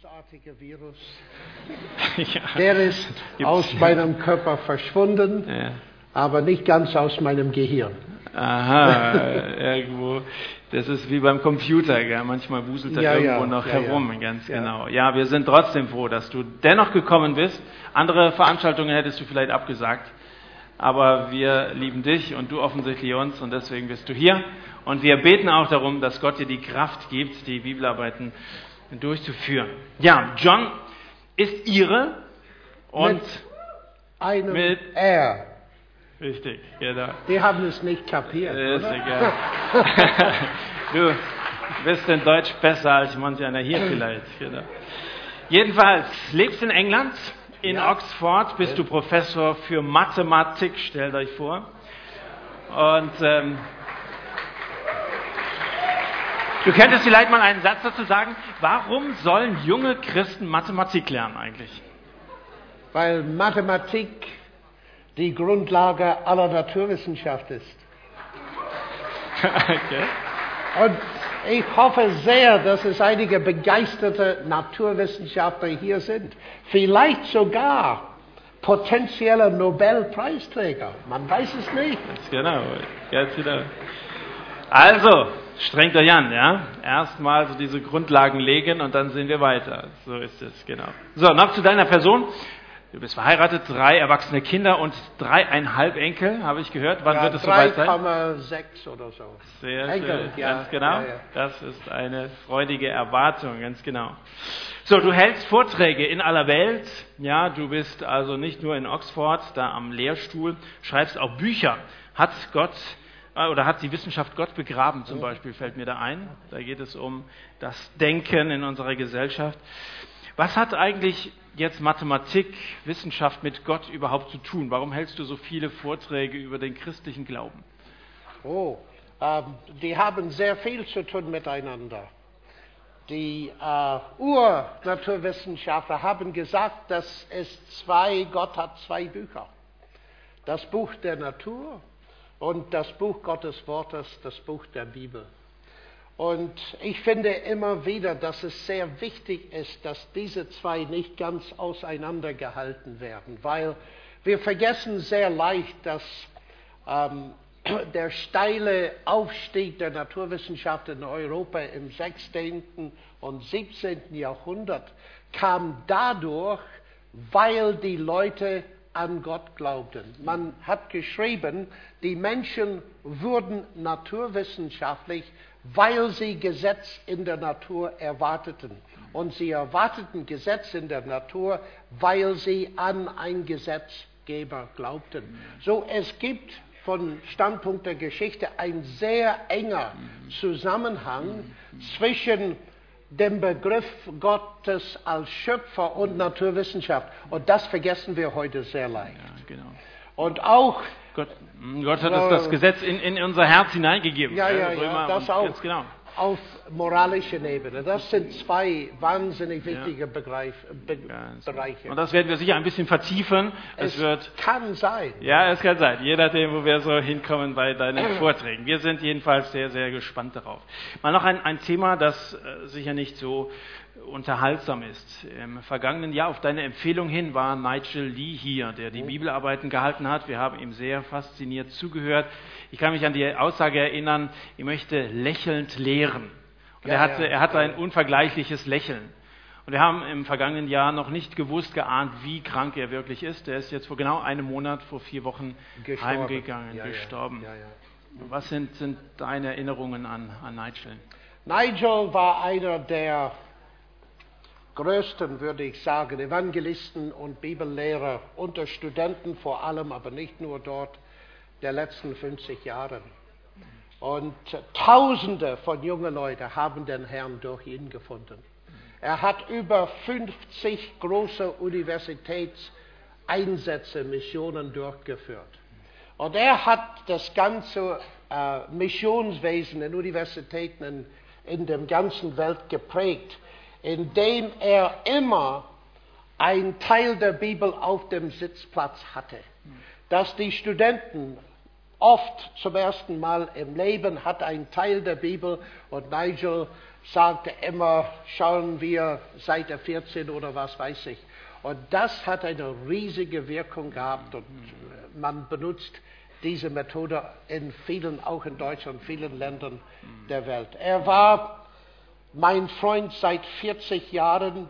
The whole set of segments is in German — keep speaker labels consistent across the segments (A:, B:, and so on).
A: bösartige Virus.
B: ja.
A: Der ist aus meinem Körper verschwunden,
B: Ja.
A: aber nicht ganz aus meinem Gehirn.
B: Aha, irgendwo. Das ist wie beim Computer, gell? manchmal wuselt er
A: Ja,
B: irgendwo noch herum,
A: ja.
B: ganz genau. Ja, wir sind trotzdem froh, dass du dennoch gekommen bist. Andere Veranstaltungen hättest du vielleicht abgesagt, aber wir lieben dich und du offensichtlich uns und deswegen bist du hier. Und wir beten auch darum, dass Gott dir die Kraft gibt, die Bibelarbeiten durchzuführen. Ja, John ist ihre und
A: Mit einem
B: Mit-
A: R.
B: richtig, genau.
A: Die haben es nicht kapiert.
B: Ist
A: oder?
B: egal. du bist in Deutsch besser als manch einer hier vielleicht. Genau. Jedenfalls, lebst in England, in
A: Ja.
B: Oxford, bist du Professor für Mathematik, stellt euch vor. Und ähm, du könntest vielleicht mal einen Satz dazu sagen, warum sollen junge Christen Mathematik lernen eigentlich?
A: Weil Mathematik die Grundlage aller Naturwissenschaft ist.
B: okay.
A: Und ich hoffe sehr, dass es einige begeisterte Naturwissenschaftler hier sind. Vielleicht sogar potenzielle Nobelpreisträger. Man weiß es nicht.
B: Ganz genau, ganz genau. Also, strengt euch an, ja? Erstmal so diese Grundlagen legen und dann sehen wir weiter. So ist es, genau. So, noch zu deiner Person. Du bist verheiratet, drei erwachsene Kinder und dreieinhalb Enkel, habe ich gehört. Wann wird es soweit sein?
A: 3,6 oder so.
B: Sehr
A: Enkel,
B: schön,
A: ja,
B: ganz genau.
A: ja, ja.
B: Das ist eine freudige Erwartung, ganz genau. So, du hältst Vorträge in aller Welt. Ja, du bist also nicht nur in Oxford, da am Lehrstuhl, schreibst auch Bücher. Hat Gott oder hat die Wissenschaft Gott begraben, zum Beispiel, fällt mir da ein. Da geht es um das Denken in unserer Gesellschaft. Was hat eigentlich jetzt Mathematik, Wissenschaft mit Gott überhaupt zu tun? Warum hältst du so viele Vorträge über den christlichen Glauben?
A: Oh, ähm, die haben sehr viel zu tun miteinander. Die äh, Urnaturwissenschaftler haben gesagt, dass es zwei, Gott hat zwei Bücher. Das Buch der Natur und das Buch Gottes Wortes, das Buch der Bibel. Und ich finde immer wieder, dass es sehr wichtig ist, dass diese zwei nicht ganz auseinandergehalten werden, weil wir vergessen sehr leicht, dass ähm, der steile Aufstieg der Naturwissenschaft in Europa im 16. und 17. Jahrhundert kam dadurch, weil die Leute an Gott glaubten. Man hat geschrieben, die Menschen wurden naturwissenschaftlich, weil sie Gesetz in der Natur erwarteten. Und sie erwarteten Gesetz in der Natur, weil sie an einen Gesetzgeber glaubten. So, es gibt von Standpunkt der Geschichte ein sehr enger Zusammenhang zwischen dem Begriff Gottes als Schöpfer und Naturwissenschaft. Und das vergessen wir heute sehr leicht.
B: Ja, genau.
A: Und auch,
B: Gott, Gott hat uns das Gesetz in, in unser Herz hineingegeben.
A: ja, ja, ja, das auch
B: genau.
A: Auf moralischer Ebene. Das sind zwei wahnsinnig wichtige Begreif, Be
B: Ganz
A: Bereiche.
B: Und das werden wir sicher ein bisschen vertiefen. Es,
A: es
B: wird,
A: kann sein.
B: ja, es kann sein, je nachdem, wo wir so hinkommen bei deinen Vorträgen. Wir sind jedenfalls sehr, sehr gespannt darauf. Mal noch ein, ein Thema, das äh, sicher nicht so unterhaltsam ist. Im vergangenen Jahr auf deine Empfehlung hin war Nigel Lee hier, der die Bibelarbeiten gehalten hat. Wir haben ihm sehr fasziniert zugehört. Ich kann mich an die Aussage erinnern, ich möchte lächelnd lehren. Und
A: Ja,
B: er hatte, er hatte ein unvergleichliches Lächeln. Und wir haben im vergangenen Jahr noch nicht gewusst, geahnt, wie krank er wirklich ist. Er ist jetzt vor genau einem Monat, vor vier Wochen
A: Gestorben.
B: heimgegangen,
A: Ja,
B: gestorben.
A: ja.
B: Was sind, sind deine Erinnerungen an, an Nigel?
A: Nigel war einer der größten, würde ich sagen, Evangelisten und Bibellehrer unter Studenten vor allem, aber nicht nur dort, der letzten 50 Jahre. Und Tausende von jungen Leuten haben den Herrn durch ihn gefunden. Er hat über 50 große Universitätseinsätze, Missionen durchgeführt. Und er hat das ganze äh, Missionswesen in Universitäten in, in der ganzen Welt geprägt, indem er immer einen Teil der Bibel auf dem Sitzplatz hatte. Dass die Studenten oft zum ersten Mal im Leben hat einen Teil der Bibel und Nigel sagte immer, schauen wir Seite 14 oder was weiß ich. Und das hat eine riesige Wirkung gehabt und man benutzt diese Methode in vielen, auch in Deutschland, vielen Ländern der Welt. Er war mein Freund seit 40 Jahren.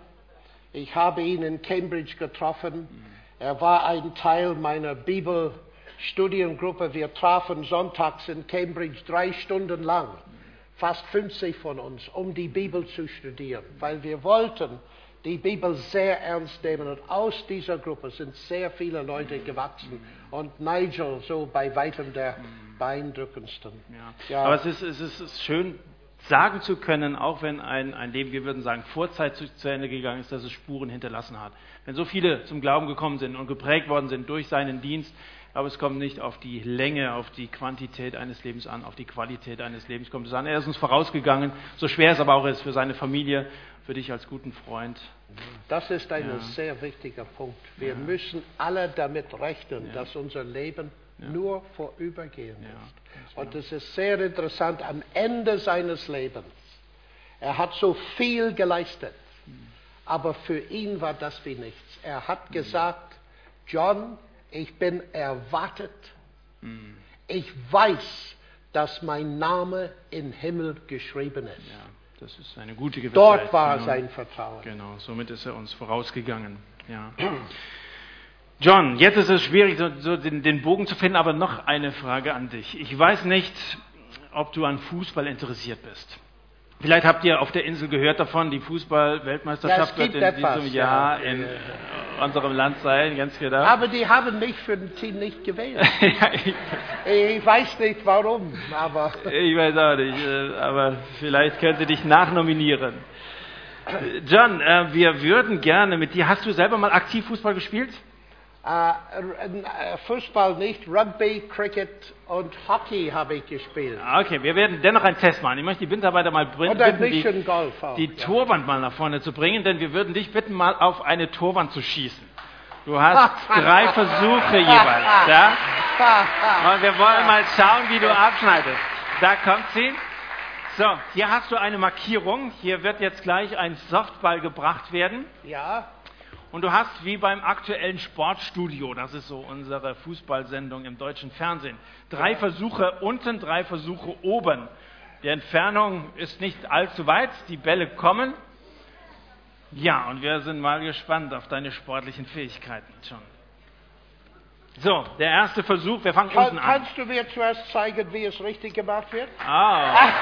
A: Ich habe ihn in Cambridge getroffen. Er war ein Teil meiner Bibelstudiengruppe. Wir trafen sonntags in Cambridge drei Stunden lang, fast 50 von uns, um die Bibel zu studieren, weil wir wollten die Bibel sehr ernst nehmen. Und aus dieser Gruppe sind sehr viele Leute gewachsen. Und Nigel so bei weitem der beeindruckendsten.
B: Ja. Ja. Aber es ist, es ist schön, sagen zu können, auch wenn ein, ein Leben, wir würden sagen, Vorzeit zu, zu, Ende gegangen ist, dass es Spuren hinterlassen hat. Wenn so viele zum Glauben gekommen sind und geprägt worden sind durch seinen Dienst, aber es kommt nicht auf die Länge, auf die Quantität eines Lebens an, auf die Qualität eines Lebens kommt es an. Er ist uns vorausgegangen, so schwer es aber auch ist für seine Familie, für dich als guten Freund.
A: Das ist ein ja. sehr wichtiger Punkt. Wir ja. müssen alle damit rechnen, ja. dass unser Leben nur vorübergehend ist. Und es ist sehr interessant, am Ende seines Lebens, er hat so viel geleistet, aber für ihn war das wie nichts. Er hat gesagt, John, ich bin erwartet. Ich weiß, dass mein Name im Himmel geschrieben ist.
B: Ja. Das ist eine gute Gewissheit.
A: Dort war genau. sein Vertrauen.
B: Genau, somit ist er uns vorausgegangen. Ja. John, jetzt ist es schwierig, so, so den, den, Bogen zu finden, aber noch eine Frage an dich. Ich weiß nicht, ob du an Fußball interessiert bist. Vielleicht habt ihr auf der Insel gehört davon, die Fußball-Weltmeisterschaft
A: wird
B: in diesem Jahr in unserem Land sein, ganz genau.
A: Aber die haben mich für ein Team nicht gewählt. ja, ich, ich, weiß nicht warum, aber.
B: ich weiß auch nicht, äh, aber vielleicht könnte dich nachnominieren. John, äh, wir würden gerne mit dir. Hast du selber mal aktiv Fußball gespielt?
A: Uh, Fußball nicht, Rugby, Cricket und Hockey habe ich gespielt.
B: Ah, okay, wir werden dennoch einen Test machen. Ich möchte die Winterarbeiter mal bitten, die, Golf auch, die ja. Torwand mal nach vorne zu bringen, denn wir würden dich bitten, mal auf eine Torwand zu schießen. Du hast drei Versuche jeweils. Ja? Und wir wollen mal schauen, wie du abschneidest. Da kommt sie. So, hier hast du eine Markierung. Hier wird jetzt gleich ein Softball gebracht werden.
A: Ja.
B: Und du hast wie beim aktuellen Sportstudio, das ist so unsere Fußballsendung im deutschen Fernsehen, drei Versuche unten, drei Versuche oben. Die Entfernung ist nicht allzu weit, die Bälle kommen. Ja, und wir sind mal gespannt auf deine sportlichen Fähigkeiten schon. So, der erste Versuch, wir fangen
A: Kann,
B: unten an.
A: Kannst du mir zuerst zeigen, wie es richtig gemacht wird?
B: Ah.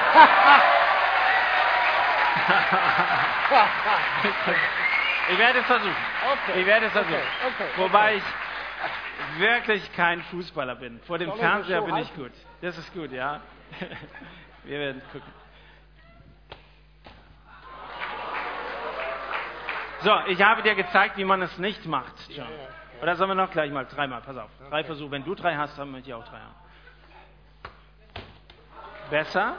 B: Ich werde es versuchen. Okay. Ich werde es versuchen. Okay. Okay. Wobei ich wirklich kein Fußballer bin. Vor dem Soll Fernseher bin ich gut. Das ist gut, ja. Wir werden gucken. So, ich habe dir gezeigt, wie man es nicht macht, John. Oder sollen wir noch gleich mal dreimal? Pass auf. Drei Versuche. Wenn du drei hast, dann möchte ich auch drei haben. Besser?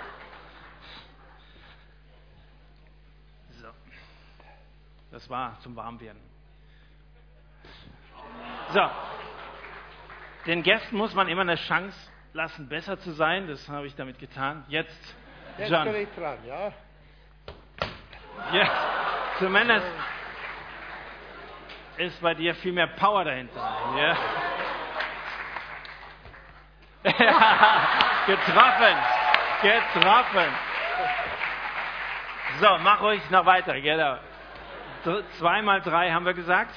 B: Das war zum Warmwerden. So. Den Gästen muss man immer eine Chance lassen, besser zu sein. Das habe ich damit getan. Jetzt,
A: Jetzt John. bin ich dran, ja?
B: Ja, zumindest ist bei dir viel mehr Power dahinter. Ja. getroffen. Getroffen. So, mach ruhig noch weiter, genau. Zweimal drei haben wir gesagt.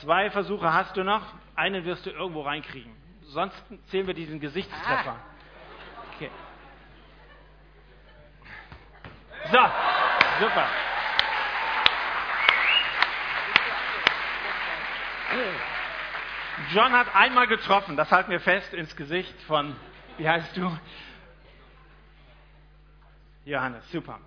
B: Zwei Versuche hast du noch. Einen wirst du irgendwo reinkriegen. Sonst zählen wir diesen Gesichtstreffer. Okay. So, super. John hat einmal getroffen, das halten wir fest, ins Gesicht von, wie heißt du? Johannes, super.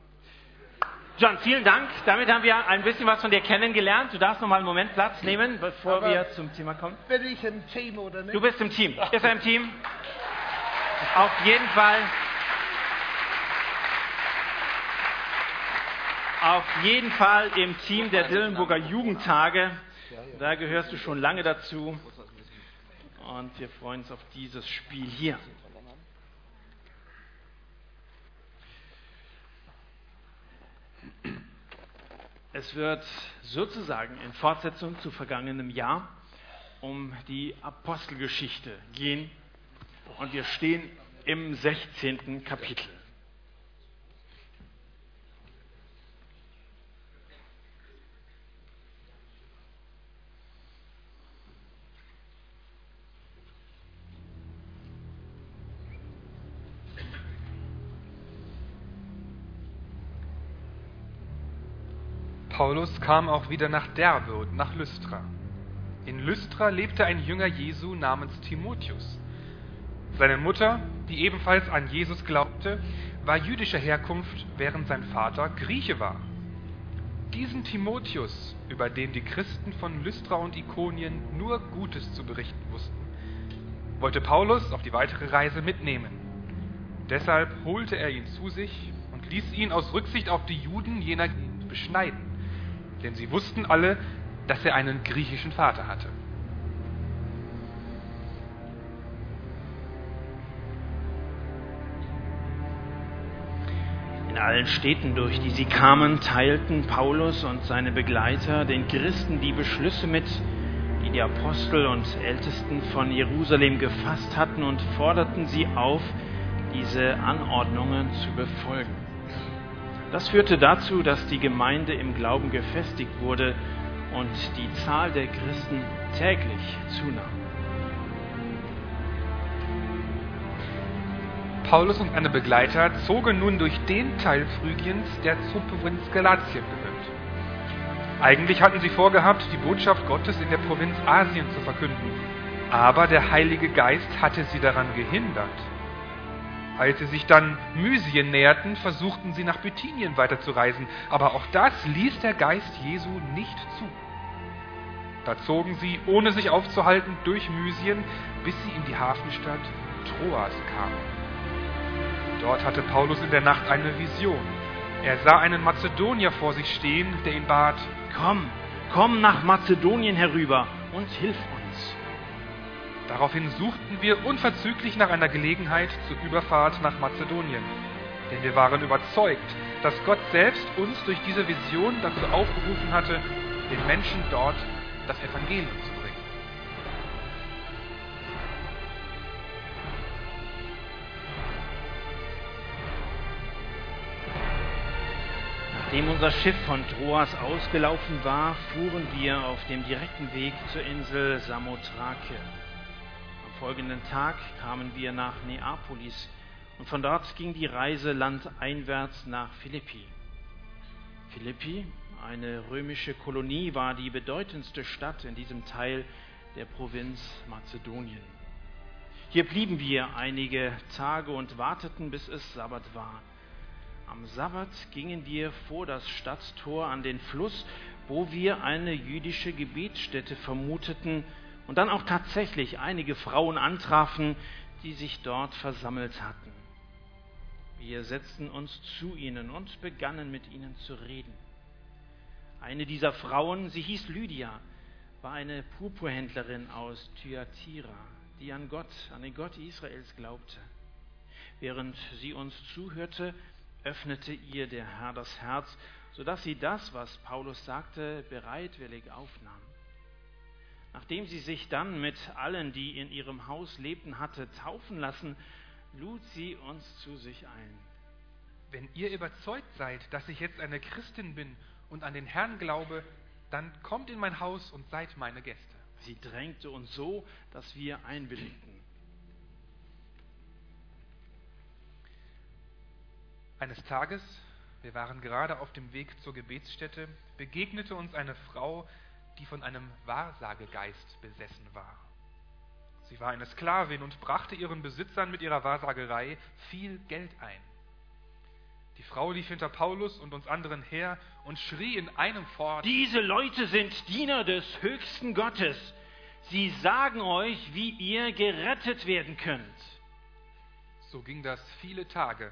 B: John, vielen Dank. Damit haben wir ein bisschen was von dir kennengelernt. Du darfst noch mal einen Moment Platz nehmen, bevor Aber wir zum Thema kommen.
A: Bin ich im Team oder nicht?
B: Du bist im Team. Ist er im Team? Auf jeden Fall. Auf jeden Fall im Team der Dillenburger Jugendtage. Da gehörst du schon lange dazu. Und wir freuen uns auf dieses Spiel hier. Es wird sozusagen in Fortsetzung zu vergangenem Jahr um die Apostelgeschichte gehen und wir stehen im 16. Kapitel.
C: Paulus kam auch wieder nach Derbe und nach Lystra. In Lystra lebte ein Jünger Jesu namens Timotheus. Seine Mutter, die ebenfalls an Jesus glaubte, war jüdischer Herkunft, während sein Vater Grieche war. Diesen Timotheus, über den die Christen von Lystra und Ikonien nur Gutes zu berichten wussten, wollte Paulus auf die weitere Reise mitnehmen. Deshalb holte er ihn zu sich und ließ ihn aus Rücksicht auf die Juden jener Gegend beschneiden denn sie wussten alle, dass er einen griechischen Vater hatte.
B: In allen Städten, durch die sie kamen, teilten Paulus und seine Begleiter den Christen die Beschlüsse mit, die die Apostel und Ältesten von Jerusalem gefasst hatten und forderten sie auf, diese Anordnungen zu befolgen. Das führte dazu, dass die Gemeinde im Glauben gefestigt wurde und die Zahl der Christen täglich zunahm.
C: Paulus und seine Begleiter zogen nun durch den Teil Phrygiens, der zur Provinz Galatien gehört. Eigentlich hatten sie vorgehabt, die Botschaft Gottes in der Provinz Asien zu verkünden, aber der Heilige Geist hatte sie daran gehindert. Als sie sich dann Mysien näherten, versuchten sie nach Bithynien weiterzureisen, aber auch das ließ der Geist Jesu nicht zu. Da zogen sie, ohne sich aufzuhalten, durch Mysien, bis sie in die Hafenstadt Troas kamen. Dort hatte Paulus in der Nacht eine Vision. Er sah einen Mazedonier vor sich stehen, der ihn bat,
B: Komm, komm nach Mazedonien herüber und hilf uns.
C: Daraufhin suchten wir unverzüglich nach einer Gelegenheit zur Überfahrt nach Mazedonien, denn wir waren überzeugt, dass Gott selbst uns durch diese Vision dazu aufgerufen hatte, den Menschen dort das Evangelium zu bringen.
B: Nachdem unser Schiff von Troas ausgelaufen war, fuhren wir auf dem direkten Weg zur Insel Samothrake folgenden Tag kamen wir nach Neapolis und von dort ging die Reise landeinwärts nach Philippi. Philippi, eine römische Kolonie, war die bedeutendste Stadt in diesem Teil der Provinz Mazedonien. Hier blieben wir einige Tage und warteten, bis es Sabbat war. Am Sabbat gingen wir vor das Stadttor an den Fluss, wo wir eine jüdische Gebetsstätte vermuteten, und dann auch tatsächlich einige Frauen antrafen, die sich dort versammelt hatten. Wir setzten uns zu ihnen und begannen mit ihnen zu reden. Eine dieser Frauen, sie hieß Lydia, war eine Purpurhändlerin aus Thyatira, die an Gott, an den Gott Israels glaubte. Während sie uns zuhörte, öffnete ihr der Herr das Herz, sodass sie das, was Paulus sagte, bereitwillig aufnahm. Nachdem sie sich dann mit allen, die in ihrem Haus lebten, hatte taufen lassen, lud sie uns zu sich ein.
C: Wenn ihr überzeugt seid, dass ich jetzt eine Christin bin und an den Herrn glaube, dann kommt in mein Haus und seid meine Gäste.
B: Sie drängte uns so, dass wir einwilligten.
C: Eines Tages, wir waren gerade auf dem Weg zur Gebetsstätte, begegnete uns eine Frau, die von einem Wahrsagegeist besessen war. Sie war eine Sklavin und brachte ihren Besitzern mit ihrer Wahrsagerei viel Geld ein. Die Frau lief hinter Paulus und uns anderen her und schrie in einem fort,
B: Diese Leute sind Diener des höchsten Gottes. Sie sagen euch, wie ihr gerettet werden könnt.
C: So ging das viele Tage,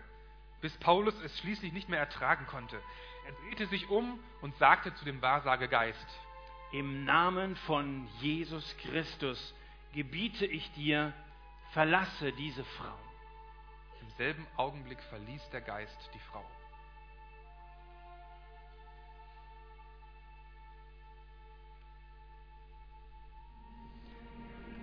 C: bis Paulus es schließlich nicht mehr ertragen konnte. Er drehte sich um und sagte zu dem Wahrsagegeist,
B: im Namen von Jesus Christus gebiete ich dir, verlasse diese Frau.
C: Im selben Augenblick verließ der Geist die Frau.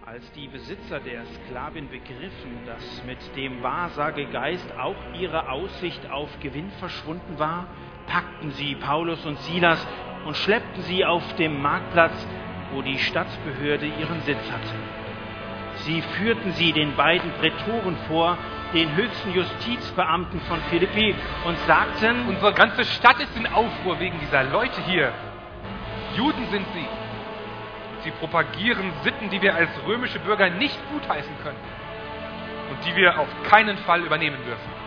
B: Als die Besitzer der Sklavin begriffen, dass mit dem Wahrsagegeist auch ihre Aussicht auf Gewinn verschwunden war, packten sie Paulus und Silas und schleppten sie auf dem Marktplatz, wo die Stadtbehörde ihren Sitz hatte. Sie führten sie den beiden Prätoren vor, den höchsten Justizbeamten von Philippi, und sagten,
C: Unsere ganze Stadt ist in Aufruhr wegen dieser Leute hier. Juden sind sie. Sie propagieren Sitten, die wir als römische Bürger nicht gutheißen können und die wir auf keinen Fall übernehmen dürfen.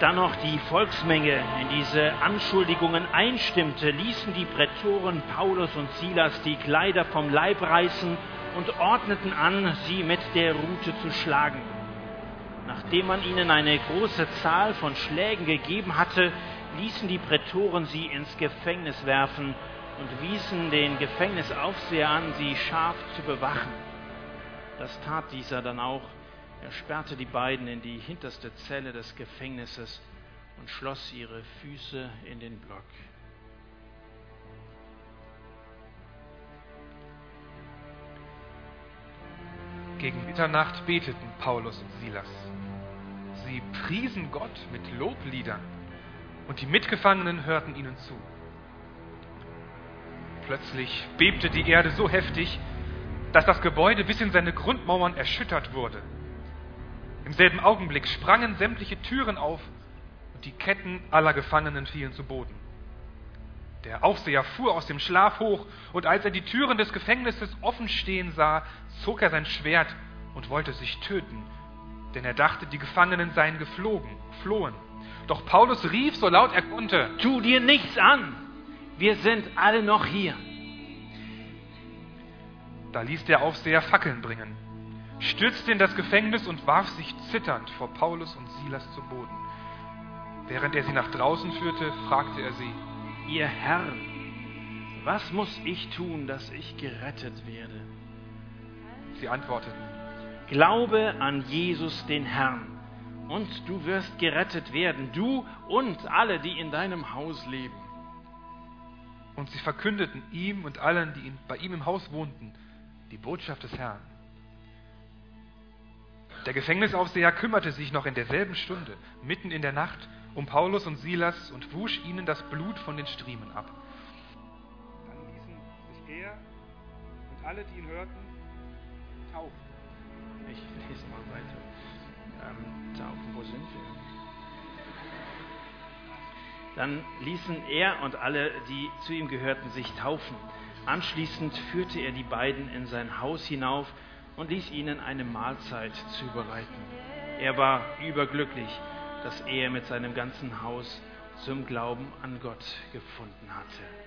B: Dann noch die Volksmenge in diese Anschuldigungen einstimmte, ließen die Prätoren Paulus und Silas die Kleider vom Leib reißen und ordneten an, sie mit der Rute zu schlagen. Nachdem man ihnen eine große Zahl von Schlägen gegeben hatte, ließen die Prätoren sie ins Gefängnis werfen und wiesen den Gefängnisaufseher an, sie scharf zu bewachen. Das tat dieser dann auch. Er sperrte die beiden in die hinterste Zelle des Gefängnisses und schloss ihre Füße in den Block.
C: Gegen Mitternacht beteten Paulus und Silas. Sie priesen Gott mit Lobliedern und die Mitgefangenen hörten ihnen zu. Plötzlich bebte die Erde so heftig, dass das Gebäude bis in seine Grundmauern erschüttert wurde. Im selben Augenblick sprangen sämtliche Türen auf und die Ketten aller Gefangenen fielen zu Boden. Der Aufseher fuhr aus dem Schlaf hoch, und als er die Türen des Gefängnisses offen stehen sah, zog er sein Schwert und wollte sich töten, denn er dachte, die Gefangenen seien geflogen, flohen. Doch Paulus rief so laut er konnte,
B: Tu dir nichts an! Wir sind alle noch hier.
C: Da ließ der Aufseher Fackeln bringen, stürzte in das Gefängnis und warf sich zitternd vor Paulus und Silas zu Boden. Während er sie nach draußen führte, fragte er sie,
B: Ihr Herren, was muss ich tun, dass ich gerettet werde?
C: Sie antworteten,
B: Glaube an Jesus den Herrn, und du wirst gerettet werden, du und alle, die in deinem Haus leben.
C: und sie verkündeten ihm und allen, die bei ihm im Haus wohnten, die Botschaft des Herrn. Der Gefängnisaufseher kümmerte sich noch in derselben Stunde, mitten in der Nacht, um Paulus und Silas und wusch ihnen das Blut von den Striemen ab. Dann ließen sich er und alle, die ihn hörten, taufen.
B: Ich lese mal weiter. Ähm, taufen, wo sind wir? Dann ließen er und alle, die zu ihm gehörten, sich taufen. Anschließend führte er die beiden in sein Haus hinauf und ließ ihnen eine Mahlzeit zubereiten. Er war überglücklich, dass er mit seinem ganzen Haus zum Glauben an Gott gefunden hatte.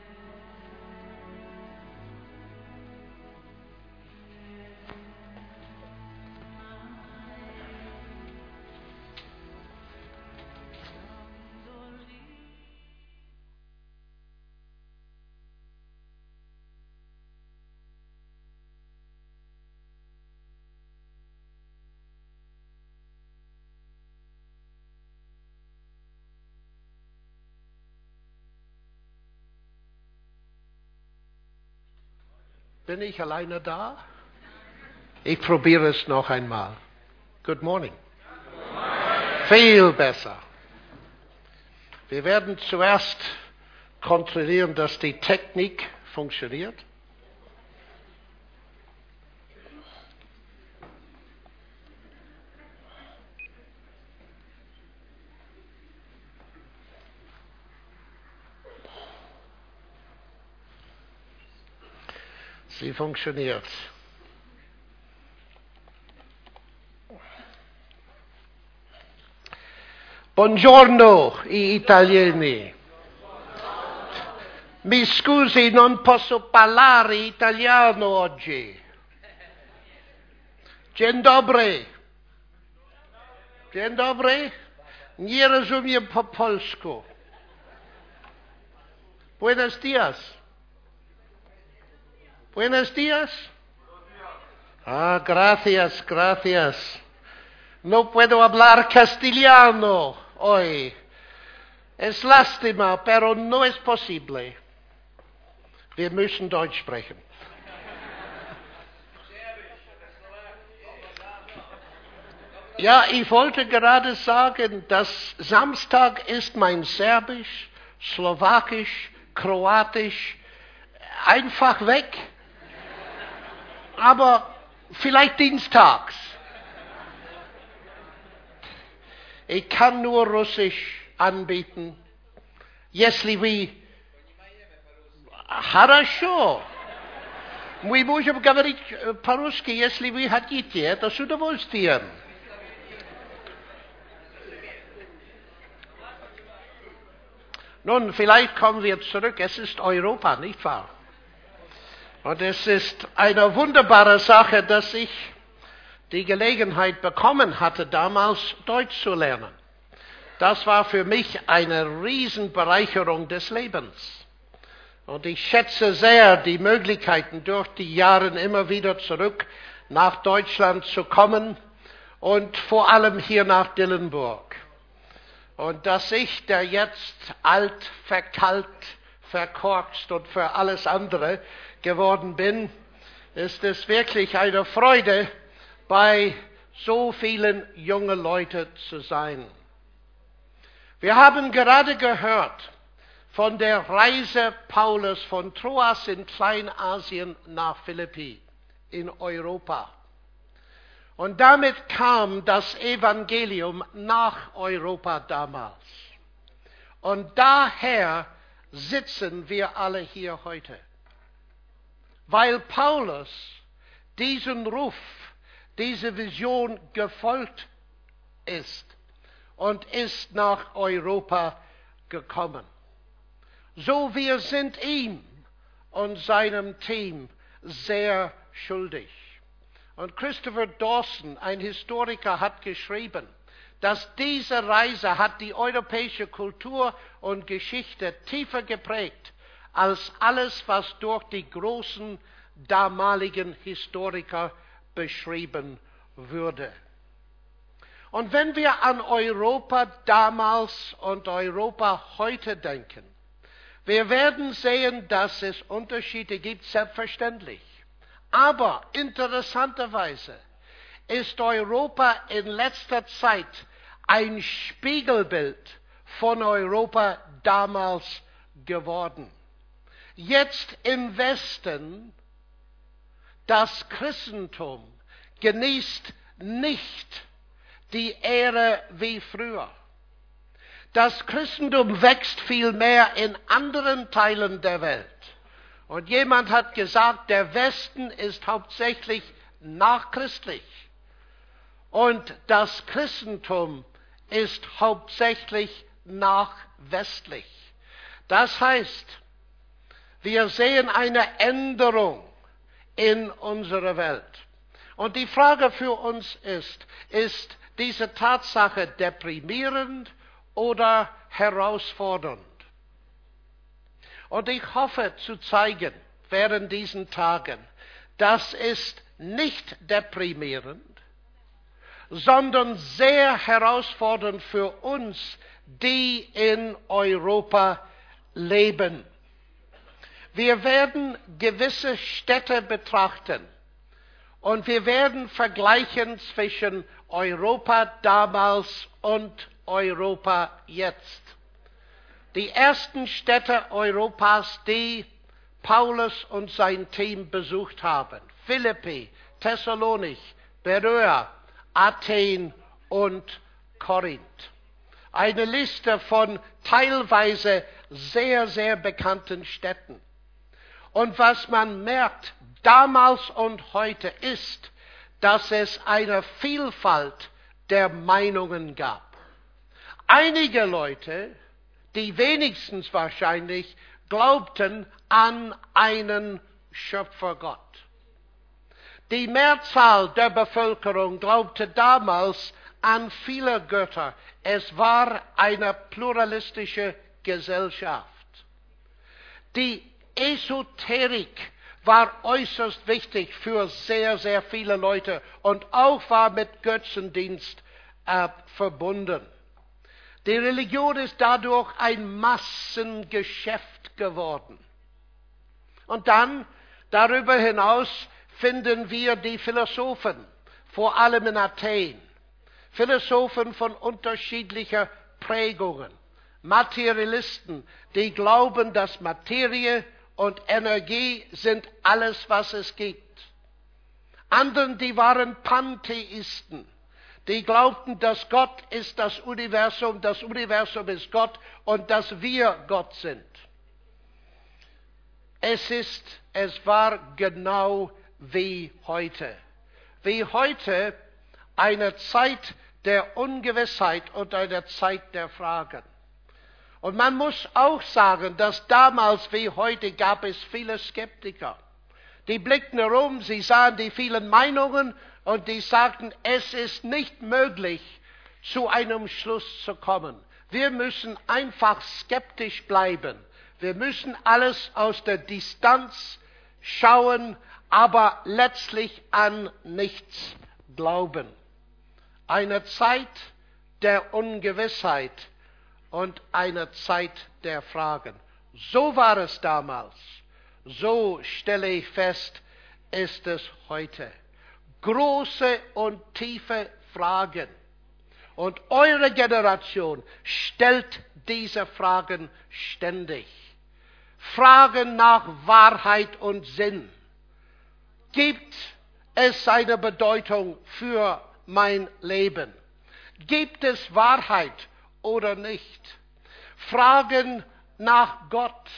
A: Bin ich alleine da? Ich probiere es noch einmal. Good morning. Viel besser. Wir werden zuerst kontrollieren, dass die Technik funktioniert. Sie funktioniert. Buongiorno, i italiani. Mi scusi, non posso parlare italiano oggi. Dzień dobry. Dzień dobry. Nie rozumiem po polsku. Buenos dias. Buenos días. Ah, gracias, gracias. No puedo hablar castellano hoy. Es lástima, pero no es posible. Wir müssen Deutsch sprechen. Ja, ich wollte gerade sagen, dass Samstag ist mein Serbisch, Slowakisch, Kroatisch einfach weg Aber vielleicht dienstags. Ich kann nur Russisch anbieten. Если вы... Хорошо. Мы можем говорить по-русски, если вы хотите. Это с удовольствием. Nun, vielleicht kommen wir zurück. Es ist Europa, nicht wahr? Und es ist eine wunderbare Sache, dass ich die Gelegenheit bekommen hatte, damals Deutsch zu lernen. Das war für mich eine Riesenbereicherung des Lebens. Und ich schätze sehr die Möglichkeiten, durch die Jahre immer wieder zurück nach Deutschland zu kommen und vor allem hier nach Dillenburg. Und dass ich, der jetzt alt, verkalt, verkorkst und für alles andere geworden bin, ist es wirklich eine Freude, bei so vielen jungen Leuten zu sein. Wir haben gerade gehört von der Reise Paulus von Troas in Kleinasien nach Philippi in Europa. Und damit kam das Evangelium nach Europa damals. Und daher sitzen wir alle hier heute. Weil Paulus diesen Ruf diese Vision gefolgt ist und ist nach Europa gekommen. So wir sind ihm und seinem Team sehr schuldig. Und Christopher Dawson, ein Historiker, hat geschrieben, dass diese Reise hat die europäische Kultur und Geschichte tiefer geprägt als alles, was durch die großen damaligen Historiker beschrieben würde. Und wenn wir an Europa damals und Europa heute denken, wir werden sehen, dass es Unterschiede gibt, selbstverständlich. Aber interessanterweise ist Europa in letzter Zeit ein Spiegelbild von Europa damals geworden. Jetzt im Westen das Christentum genießt nicht die Ehre wie früher. Das Christentum wächst vielmehr in anderen Teilen der Welt. Und jemand hat gesagt, der Westen ist hauptsächlich nachchristlich. Und das Christentum ist hauptsächlich nachwestlich. Das heißt, wir sehen eine Änderung in unserer Welt. Und die Frage für uns ist, ist diese Tatsache deprimierend oder herausfordernd? Und ich hoffe zu zeigen während diesen Tagen, das ist nicht deprimierend, sondern sehr herausfordernd für uns, die in Europa leben. Wir werden gewisse Städte betrachten und wir werden vergleichen zwischen Europa damals und Europa jetzt. Die ersten Städte Europas, die Paulus und sein Team besucht haben. Philippi, Thessalonich, Beröa, Athen und Korinth. Eine Liste von teilweise sehr, sehr bekannten Städten. Und was man merkt, damals und heute, ist, dass es eine Vielfalt der Meinungen gab. Einige Leute, die wenigstens wahrscheinlich, glaubten an einen Schöpfergott. Die Mehrzahl der Bevölkerung glaubte damals an viele Götter. Es war eine pluralistische Gesellschaft. Die Esoterik war äußerst wichtig für sehr, sehr viele Leute und auch war mit Götzendienst äh, verbunden. Die Religion ist dadurch ein Massengeschäft geworden. Und dann, darüber hinaus, finden wir die Philosophen, vor allem in Athen. Philosophen von unterschiedlicher Prägungen, Materialisten, die glauben, dass Materie und Energie sind alles, was es gibt. Anderen, die waren Pantheisten, die glaubten, dass Gott ist das Universum, das Universum ist Gott und dass wir Gott sind. Es ist, es war genau wie heute. Wie heute eine Zeit der Ungewissheit und eine Zeit der Fragen. Und man muss auch sagen, dass damals wie heute gab es viele Skeptiker. Die blickten herum, sie sahen die vielen Meinungen und die sagten, es ist nicht möglich, zu einem Schluss zu kommen. Wir müssen einfach skeptisch bleiben. Wir müssen alles aus der Distanz schauen, aber letztlich an nichts glauben. Eine Zeit der Ungewissheit und eine Zeit der Fragen. So war es damals. So stelle ich fest, ist es heute. Große und tiefe Fragen. Und eure Generation stellt diese Fragen ständig. Fragen nach Wahrheit und Sinn. Gibt es eine Bedeutung für mein Leben? Gibt es Wahrheit oder nicht? Fragen nach Gott.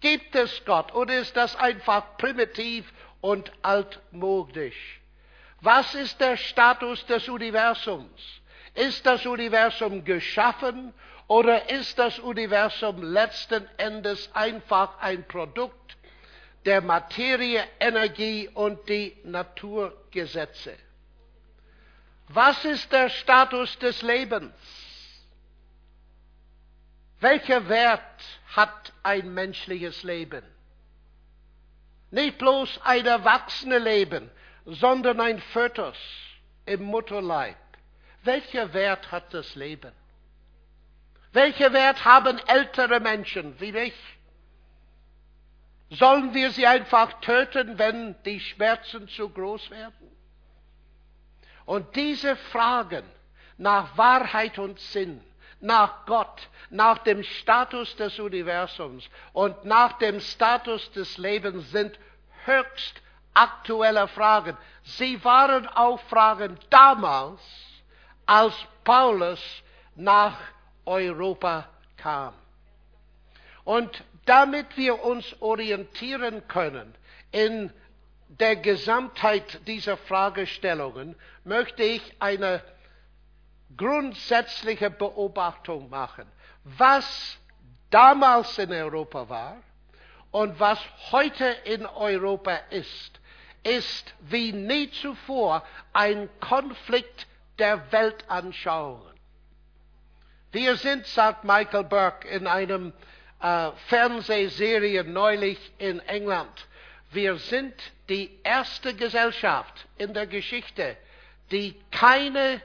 A: Gibt es Gott oder ist das einfach primitiv und altmodisch? Was ist der Status des Universums? Ist das Universum geschaffen oder ist das Universum letzten Endes einfach ein Produkt der Materie, Energie und die Naturgesetze? Was ist der Status des Lebens? Welcher Wert hat ein menschliches Leben? Nicht bloß ein erwachsene Leben, sondern ein Fötus im Mutterleib. Welcher Wert hat das Leben? Welcher Wert haben ältere Menschen wie ich? Sollen wir sie einfach töten, wenn die Schmerzen zu groß werden? Und diese Fragen nach Wahrheit und Sinn, nach Gott, nach dem Status des Universums und nach dem Status des Lebens sind höchst aktuelle Fragen. Sie waren auch Fragen damals, als Paulus nach Europa kam. Und damit wir uns orientieren können in der Gesamtheit dieser Fragestellungen, möchte ich eine grundsätzliche Beobachtung machen, was damals in Europa war und was heute in Europa ist, ist wie nie zuvor ein Konflikt der Weltanschauungen. Wir sind, sagt Michael Burke in einem äh, Fernsehserie neulich in England, wir sind die erste Gesellschaft in der Geschichte, die keine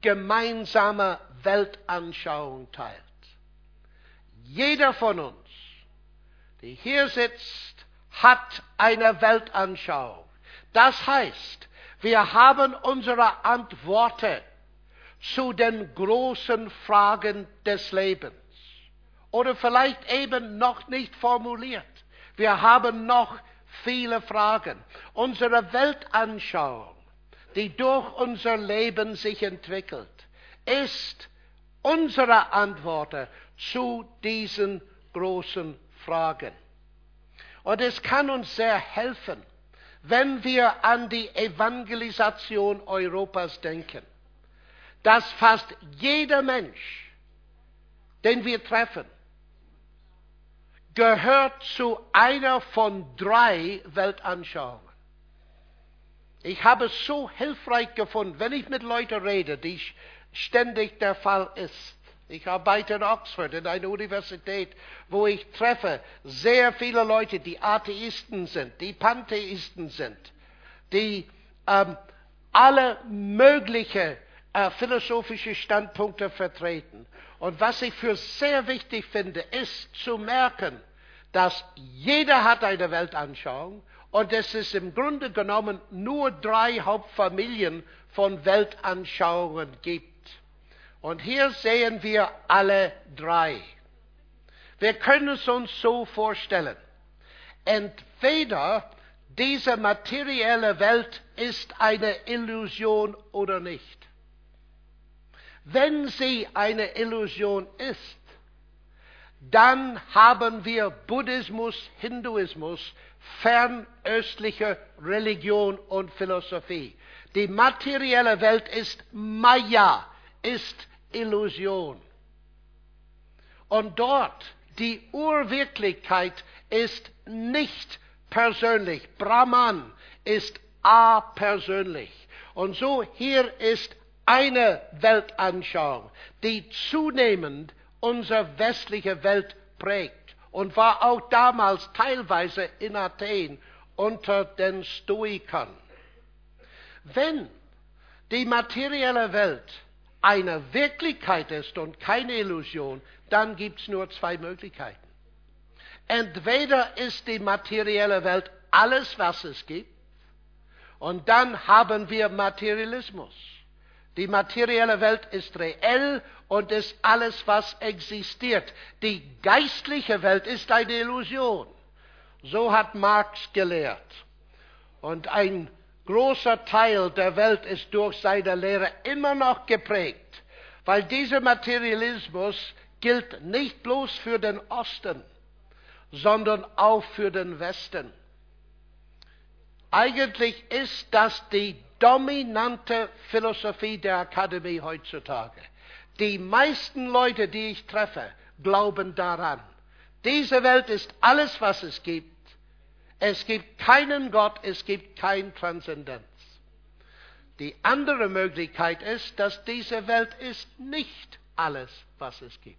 A: gemeinsame Weltanschauung teilt. Jeder von uns, der hier sitzt, hat eine Weltanschauung. Das heißt, wir haben unsere Antworten zu den großen Fragen des Lebens. Oder vielleicht eben noch nicht formuliert. Wir haben noch viele Fragen. Unsere Weltanschauung, die durch unser Leben sich entwickelt, ist unsere Antwort zu diesen großen Fragen. Und es kann uns sehr helfen, wenn wir an die Evangelisation Europas denken dass fast jeder Mensch, den wir treffen, gehört zu einer von drei Weltanschauungen. Ich habe es so hilfreich gefunden, wenn ich mit Leuten rede, die ständig der Fall ist. Ich arbeite in Oxford, in einer Universität, wo ich treffe sehr viele Leute, die Atheisten sind, die Pantheisten sind, die ähm, alle möglichen äh, philosophische Standpunkte vertreten. Und was ich für sehr wichtig finde, ist zu merken, dass jeder hat eine Weltanschauung und es ist im Grunde genommen nur drei Hauptfamilien von Weltanschauungen gibt. Und hier sehen wir alle drei. Wir können es uns so vorstellen. Entweder diese materielle Welt ist eine Illusion oder nicht. Wenn sie eine Illusion ist, dann haben wir Buddhismus, Hinduismus, fernöstliche Religion und Philosophie. Die materielle Welt ist Maya, ist Illusion. Und dort, die Urwirklichkeit ist nicht persönlich. Brahman ist apersönlich. Und so hier ist eine Weltanschauung, die zunehmend unsere westliche Welt prägt und war auch damals teilweise in Athen unter den Stoikern. Wenn die materielle Welt eine Wirklichkeit ist und keine Illusion, dann gibt es nur zwei Möglichkeiten. Entweder ist die materielle Welt alles, was es gibt, und dann haben wir Materialismus. Die materielle Welt ist reell und ist alles, was existiert. Die geistliche Welt ist eine Illusion. So hat Marx gelehrt. Und ein großer Teil der Welt ist durch seine Lehre immer noch geprägt, weil dieser Materialismus gilt nicht bloß für den Osten, sondern auch für den Westen. Eigentlich ist das die dominante Philosophie der Akademie heutzutage. Die meisten Leute, die ich treffe, glauben daran. Diese Welt ist alles, was es gibt. Es gibt keinen Gott, es gibt keine Transzendenz. Die andere Möglichkeit ist, dass diese Welt ist nicht alles, was es gibt.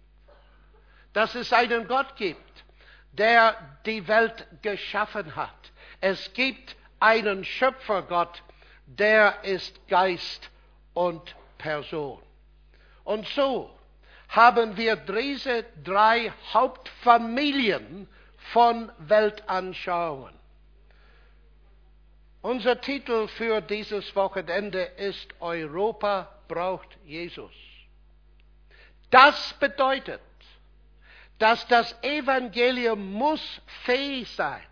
A: Dass es einen Gott gibt, der die Welt geschaffen hat. Es gibt einen Schöpfergott, der ist Geist und Person. Und so haben wir diese drei Hauptfamilien von Weltanschauungen. Unser Titel für dieses Wochenende ist Europa braucht Jesus. Das bedeutet, dass das Evangelium muss fähig sein,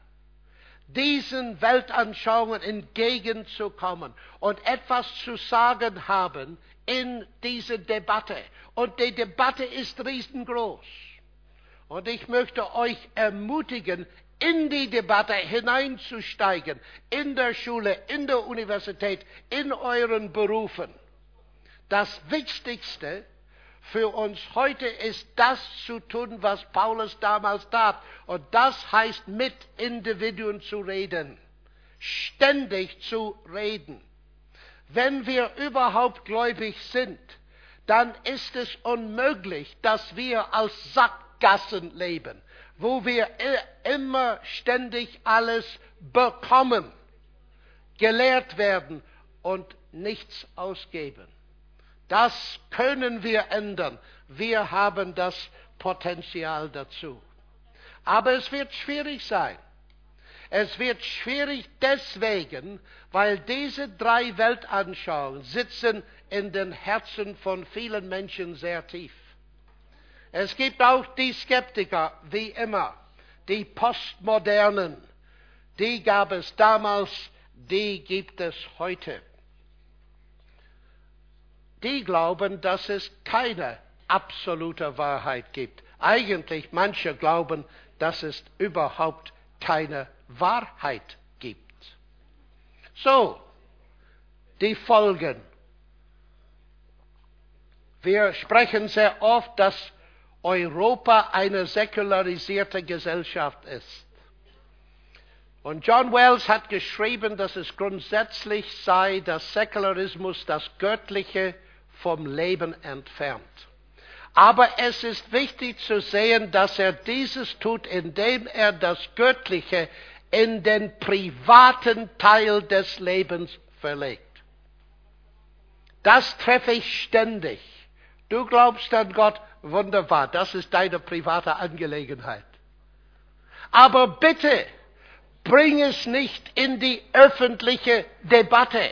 A: diesen Weltanschauungen entgegenzukommen und etwas zu sagen haben in diese Debatte. Und die Debatte ist riesengroß. Und ich möchte euch ermutigen, in die Debatte hineinzusteigen, in der Schule, in der Universität, in euren Berufen. Das Wichtigste für uns heute ist das zu tun, was Paulus damals tat. Und das heißt, mit Individuen zu reden. Ständig zu reden. Wenn wir überhaupt gläubig sind, dann ist es unmöglich, dass wir als Sackgassen leben, wo wir immer ständig alles bekommen, gelehrt werden und nichts ausgeben. Das können wir ändern. Wir haben das Potenzial dazu. Aber es wird schwierig sein. Es wird schwierig deswegen, weil diese drei Weltanschauungen sitzen in den Herzen von vielen Menschen sehr tief. Es gibt auch die Skeptiker, wie immer, die Postmodernen. Die gab es damals, die gibt es heute die glauben, dass es keine absolute Wahrheit gibt. Eigentlich manche glauben, dass es überhaupt keine Wahrheit gibt. So, die Folgen. Wir sprechen sehr oft, dass Europa eine säkularisierte Gesellschaft ist. Und John Wells hat geschrieben, dass es grundsätzlich sei, dass Säkularismus das Göttliche vom Leben entfernt. Aber es ist wichtig zu sehen, dass er dieses tut, indem er das Göttliche in den privaten Teil des Lebens verlegt. Das treffe ich ständig. Du glaubst an Gott, wunderbar, das ist deine private Angelegenheit. Aber bitte, bring es nicht in die öffentliche Debatte.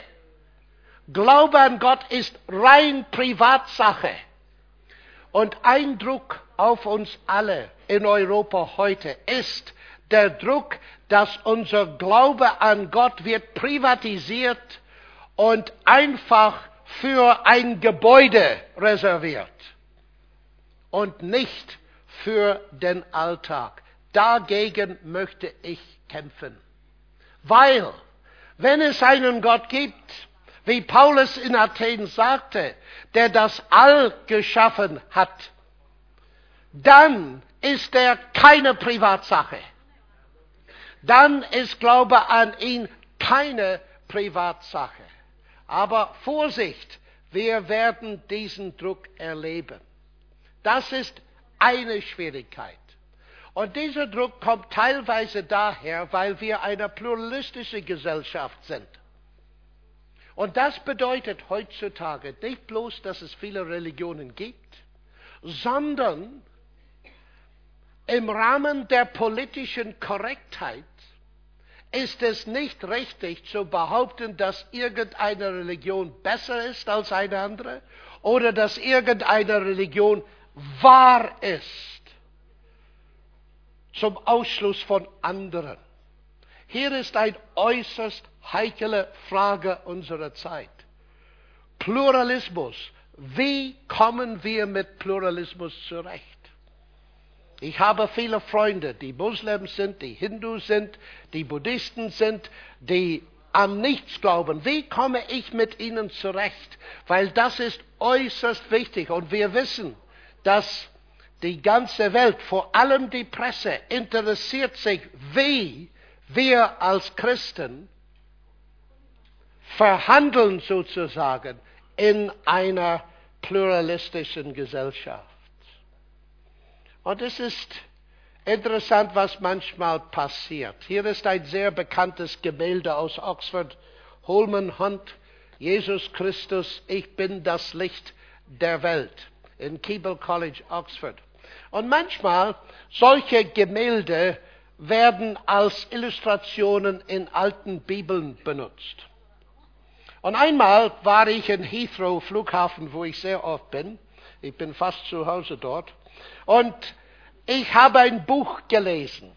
A: Glaube an Gott ist rein Privatsache. Und ein Druck auf uns alle in Europa heute ist der Druck, dass unser Glaube an Gott wird privatisiert und einfach für ein Gebäude reserviert und nicht für den Alltag. Dagegen möchte ich kämpfen. Weil, wenn es einen Gott gibt, wie Paulus in Athen sagte, der das All geschaffen hat, dann ist er keine Privatsache. Dann ist Glaube an ihn keine Privatsache. Aber Vorsicht, wir werden diesen Druck erleben. Das ist eine Schwierigkeit. Und dieser Druck kommt teilweise daher, weil wir eine pluralistische Gesellschaft sind. Und das bedeutet heutzutage nicht bloß, dass es viele Religionen gibt, sondern im Rahmen der politischen Korrektheit ist es nicht richtig zu behaupten, dass irgendeine Religion besser ist als eine andere oder dass irgendeine Religion wahr ist zum Ausschluss von anderen. Hier ist eine äußerst heikle Frage unserer Zeit. Pluralismus. Wie kommen wir mit Pluralismus zurecht? Ich habe viele Freunde, die Muslims sind, die Hindus sind, die Buddhisten sind, die an nichts glauben. Wie komme ich mit ihnen zurecht? Weil das ist äußerst wichtig und wir wissen, dass die ganze Welt, vor allem die Presse, interessiert sich, wie wir als Christen verhandeln sozusagen in einer pluralistischen Gesellschaft. Und es ist interessant, was manchmal passiert. Hier ist ein sehr bekanntes Gemälde aus Oxford, Holman Hunt, Jesus Christus, ich bin das Licht der Welt, in Keble College, Oxford. Und manchmal solche Gemälde werden als Illustrationen in alten Bibeln benutzt. Und einmal war ich in Heathrow Flughafen, wo ich sehr oft bin. Ich bin fast zu Hause dort. Und ich habe ein Buch gelesen.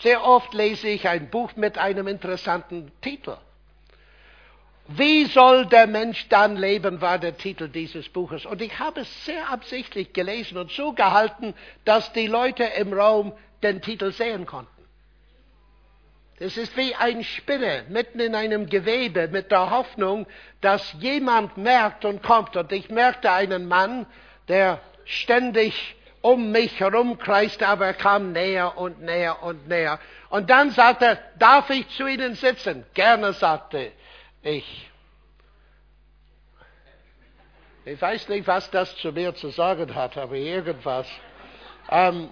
A: Sehr oft lese ich ein Buch mit einem interessanten Titel. Wie soll der Mensch dann leben, war der Titel dieses Buches. Und ich habe es sehr absichtlich gelesen und so gehalten, dass die Leute im Raum den Titel sehen konnten. Es ist wie ein Spinne mitten in einem Gewebe mit der Hoffnung, dass jemand merkt und kommt. Und ich merkte einen Mann, der ständig um mich herumkreiste, aber er kam näher und näher und näher. Und dann sagte er, darf ich zu Ihnen sitzen? Gerne, sagte ich. Ich weiß nicht, was das zu mir zu sagen hat, aber irgendwas. Ähm,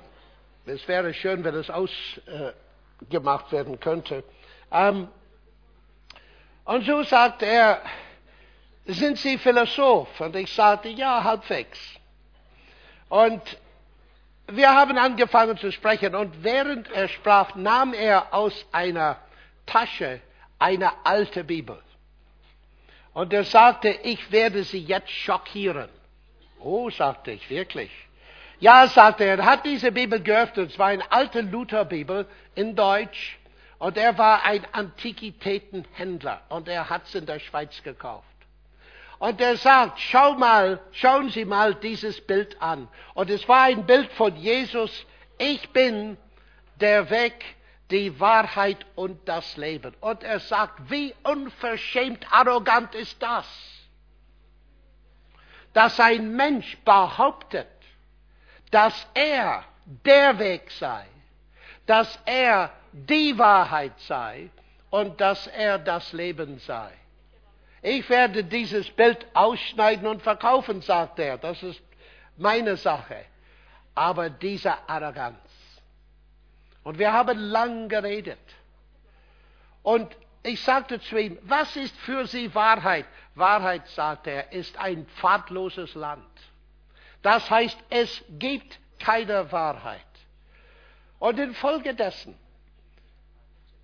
A: es wäre schön, wenn es ausgemacht äh, werden könnte. Ähm, und so sagte er, sind Sie Philosoph? Und ich sagte, ja, halbwegs. Und wir haben angefangen zu sprechen und während er sprach, nahm er aus einer Tasche eine alte Bibel. Und er sagte, ich werde Sie jetzt schockieren. Oh, sagte ich, wirklich. Ja, sagte er, er hat diese Bibel geöffnet. Es war eine alte Lutherbibel in Deutsch. Und er war ein Antiquitätenhändler. Und er hat es in der Schweiz gekauft. Und er sagt, schau mal, schauen Sie mal dieses Bild an. Und es war ein Bild von Jesus. Ich bin der Weg, die Wahrheit und das Leben. Und er sagt, wie unverschämt arrogant ist das, dass ein Mensch behauptet, dass er der Weg sei, dass er die Wahrheit sei und dass er das Leben sei. Ich werde dieses Bild ausschneiden und verkaufen, sagt er. Das ist meine Sache. Aber diese Arroganz, und wir haben lang geredet. Und ich sagte zu ihm, was ist für Sie Wahrheit? Wahrheit, sagte er, ist ein pfadloses Land. Das heißt, es gibt keine Wahrheit. Und infolgedessen,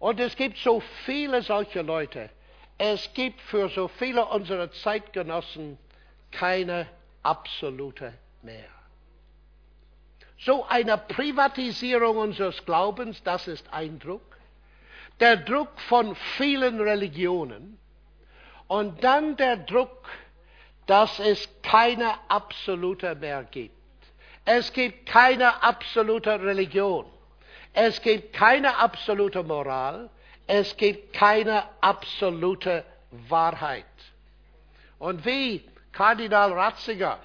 A: und es gibt so viele solche Leute, es gibt für so viele unserer Zeitgenossen keine absolute mehr. so eine Privatisierung unseres Glaubens, das ist ein Druck. Der Druck von vielen Religionen. Und dann der Druck, dass es keine absolute mehr gibt. Es gibt keine absolute Religion. Es gibt keine absolute Moral. Es gibt keine absolute Wahrheit. Und wie Kardinal Ratzinger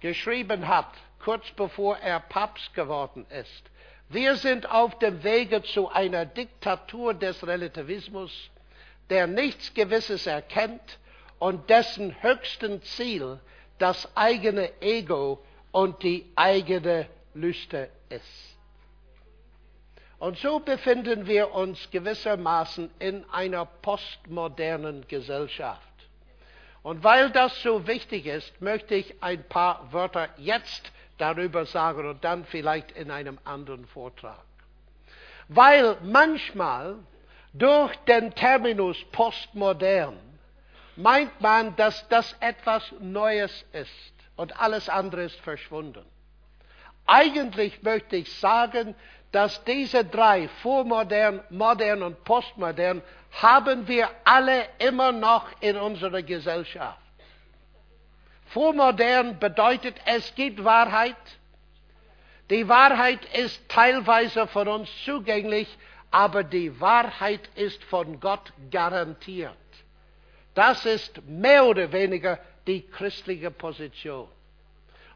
A: geschrieben hat, kurz bevor er Papst geworden ist, wir sind auf dem Wege zu einer Diktatur des Relativismus, der nichts Gewisses erkennt und dessen höchsten Ziel das eigene Ego und die eigene Lüste ist. Und so befinden wir uns gewissermaßen in einer postmodernen Gesellschaft. Und weil das so wichtig ist, möchte ich ein paar Wörter jetzt darüber sagen und dann vielleicht in einem anderen Vortrag. Weil manchmal durch den Terminus postmodern meint man, dass das etwas Neues ist und alles andere ist verschwunden. Eigentlich möchte ich sagen, dass diese drei, vormodern, modern und postmodern, haben wir alle immer noch in unserer Gesellschaft. Vormodern bedeutet, es gibt Wahrheit. Die Wahrheit ist teilweise von uns zugänglich, aber die Wahrheit ist von Gott garantiert. Das ist mehr oder weniger die christliche Position.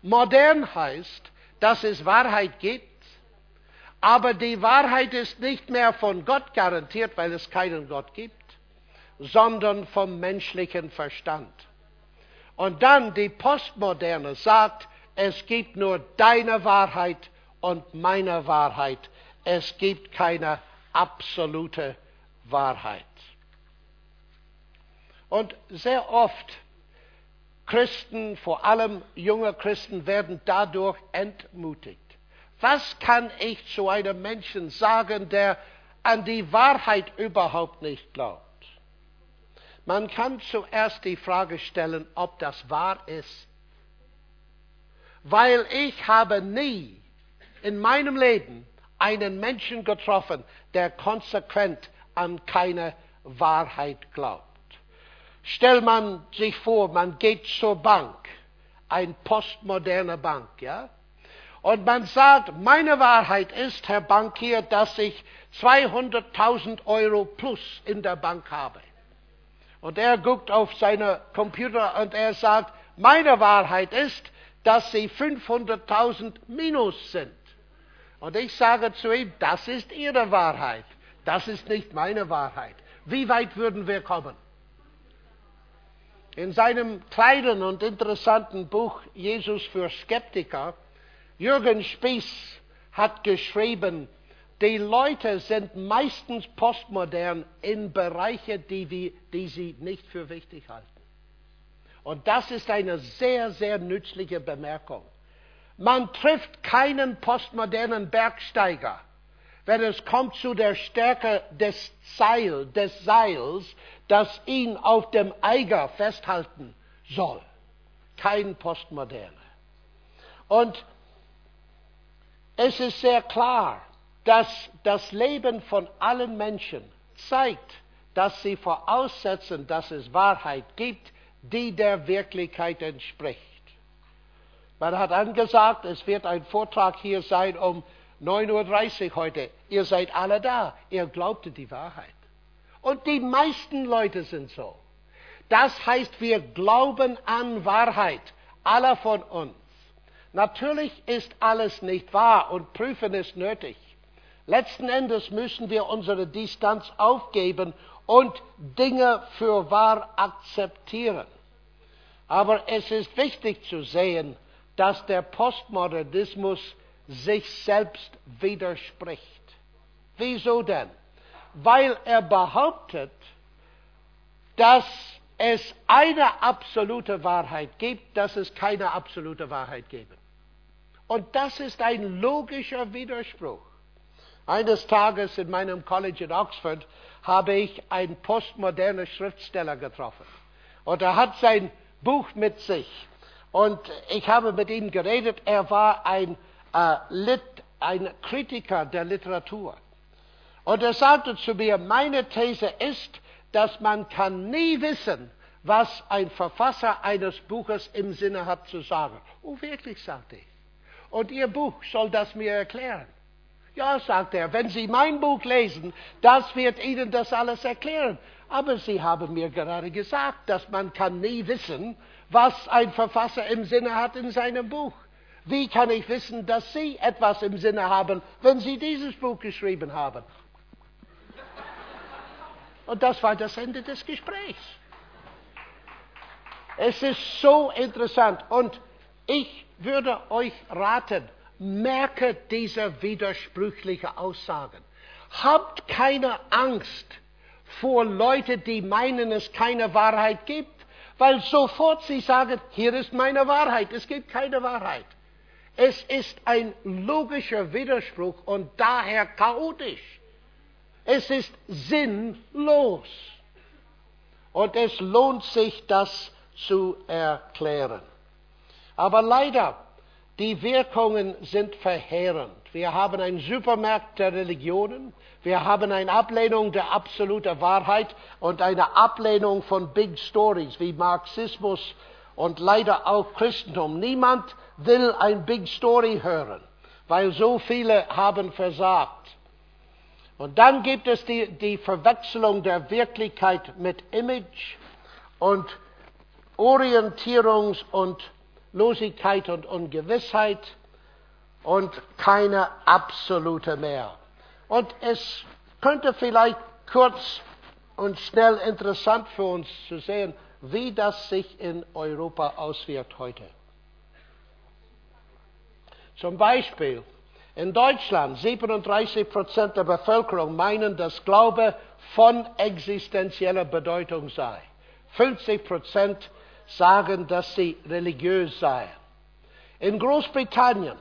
A: Modern heißt, dass es Wahrheit gibt, aber die Wahrheit ist nicht mehr von Gott garantiert, weil es keinen Gott gibt, sondern vom menschlichen Verstand. Und dann die Postmoderne sagt, es gibt nur deine Wahrheit und meine Wahrheit. Es gibt keine absolute Wahrheit. Und sehr oft Christen, vor allem junge Christen, werden dadurch entmutigt. Was kann ich zu einem Menschen sagen, der an die Wahrheit überhaupt nicht glaubt? Man kann zuerst die Frage stellen, ob das wahr ist. Weil ich habe nie in meinem Leben einen Menschen getroffen, der konsequent an keine Wahrheit glaubt. Stellt man sich vor, man geht zur Bank, ein postmoderne Bank, ja? Und man sagt, meine Wahrheit ist, Herr Bankier, dass ich 200.000 Euro plus in der Bank habe. Und er guckt auf seine Computer und er sagt, meine Wahrheit ist, dass sie 500.000 minus sind. Und ich sage zu ihm, das ist Ihre Wahrheit. Das ist nicht meine Wahrheit. Wie weit würden wir kommen? In seinem kleinen und interessanten Buch Jesus für Skeptiker Jürgen Spieß hat geschrieben, die Leute sind meistens postmodern in Bereiche, die, wir, die sie nicht für wichtig halten. Und das ist eine sehr, sehr nützliche Bemerkung. Man trifft keinen postmodernen Bergsteiger, wenn es kommt zu der Stärke des, Seil, des Seils, das ihn auf dem Eiger festhalten soll. Kein Postmoderne. Und es ist sehr klar, dass das Leben von allen Menschen zeigt, dass sie voraussetzen, dass es Wahrheit gibt, die der Wirklichkeit entspricht. Man hat angesagt, es wird ein Vortrag hier sein um 9.30 Uhr heute. Ihr seid alle da. Ihr glaubte die Wahrheit. Und die meisten Leute sind so. Das heißt, wir glauben an Wahrheit. Aller von uns. Natürlich ist alles nicht wahr und prüfen ist nötig. Letzten Endes müssen wir unsere Distanz aufgeben und Dinge für wahr akzeptieren. Aber es ist wichtig zu sehen, dass der Postmodernismus sich selbst widerspricht. Wieso denn? Weil er behauptet, dass es eine absolute Wahrheit gibt, dass es keine absolute Wahrheit gebe. Und das ist ein logischer Widerspruch. Eines Tages in meinem College in Oxford habe ich einen postmodernen Schriftsteller getroffen. Und er hat sein Buch mit sich. Und ich habe mit ihm geredet. Er war ein äh, ein Kritiker der Literatur. Und er sagte zu mir, meine These ist, dass man kann nie wissen, was ein Verfasser eines Buches im Sinne hat zu sagen. Oh, wirklich, sagte ich. Und Ihr Buch soll das mir erklären. Ja, sagt er, wenn Sie mein Buch lesen, das wird Ihnen das alles erklären. Aber Sie haben mir gerade gesagt, dass man kann nie wissen, was ein Verfasser im Sinne hat in seinem Buch. Wie kann ich wissen, dass Sie etwas im Sinne haben, wenn Sie dieses Buch geschrieben haben? Und das war das Ende des Gesprächs. Es ist so interessant und ich würde euch raten, merke diese widersprüchlichen Aussagen. Habt keine Angst vor Leuten, die meinen, es keine Wahrheit gibt, weil sofort sie sagen, hier ist meine Wahrheit, es gibt keine Wahrheit. Es ist ein logischer Widerspruch und daher chaotisch. Es ist sinnlos. Und es lohnt sich, das zu erklären. Aber leider, die Wirkungen sind verheerend. Wir haben einen Supermarkt der Religionen, wir haben eine Ablehnung der absoluten Wahrheit und eine Ablehnung von Big Stories wie Marxismus und leider auch Christentum. Niemand will ein Big Story hören, weil so viele haben versagt. Und dann gibt es die, die Verwechslung der Wirklichkeit mit Image und Orientierungs- und Losigkeit und Ungewissheit und keine absolute mehr. Und es könnte vielleicht kurz und schnell interessant für uns zu sehen, wie das sich in Europa auswirkt heute. Zum Beispiel in Deutschland 37 Prozent der Bevölkerung meinen, dass Glaube von existenzieller Bedeutung sei. 50 Prozent sagen, dass sie religiös seien. In Großbritannien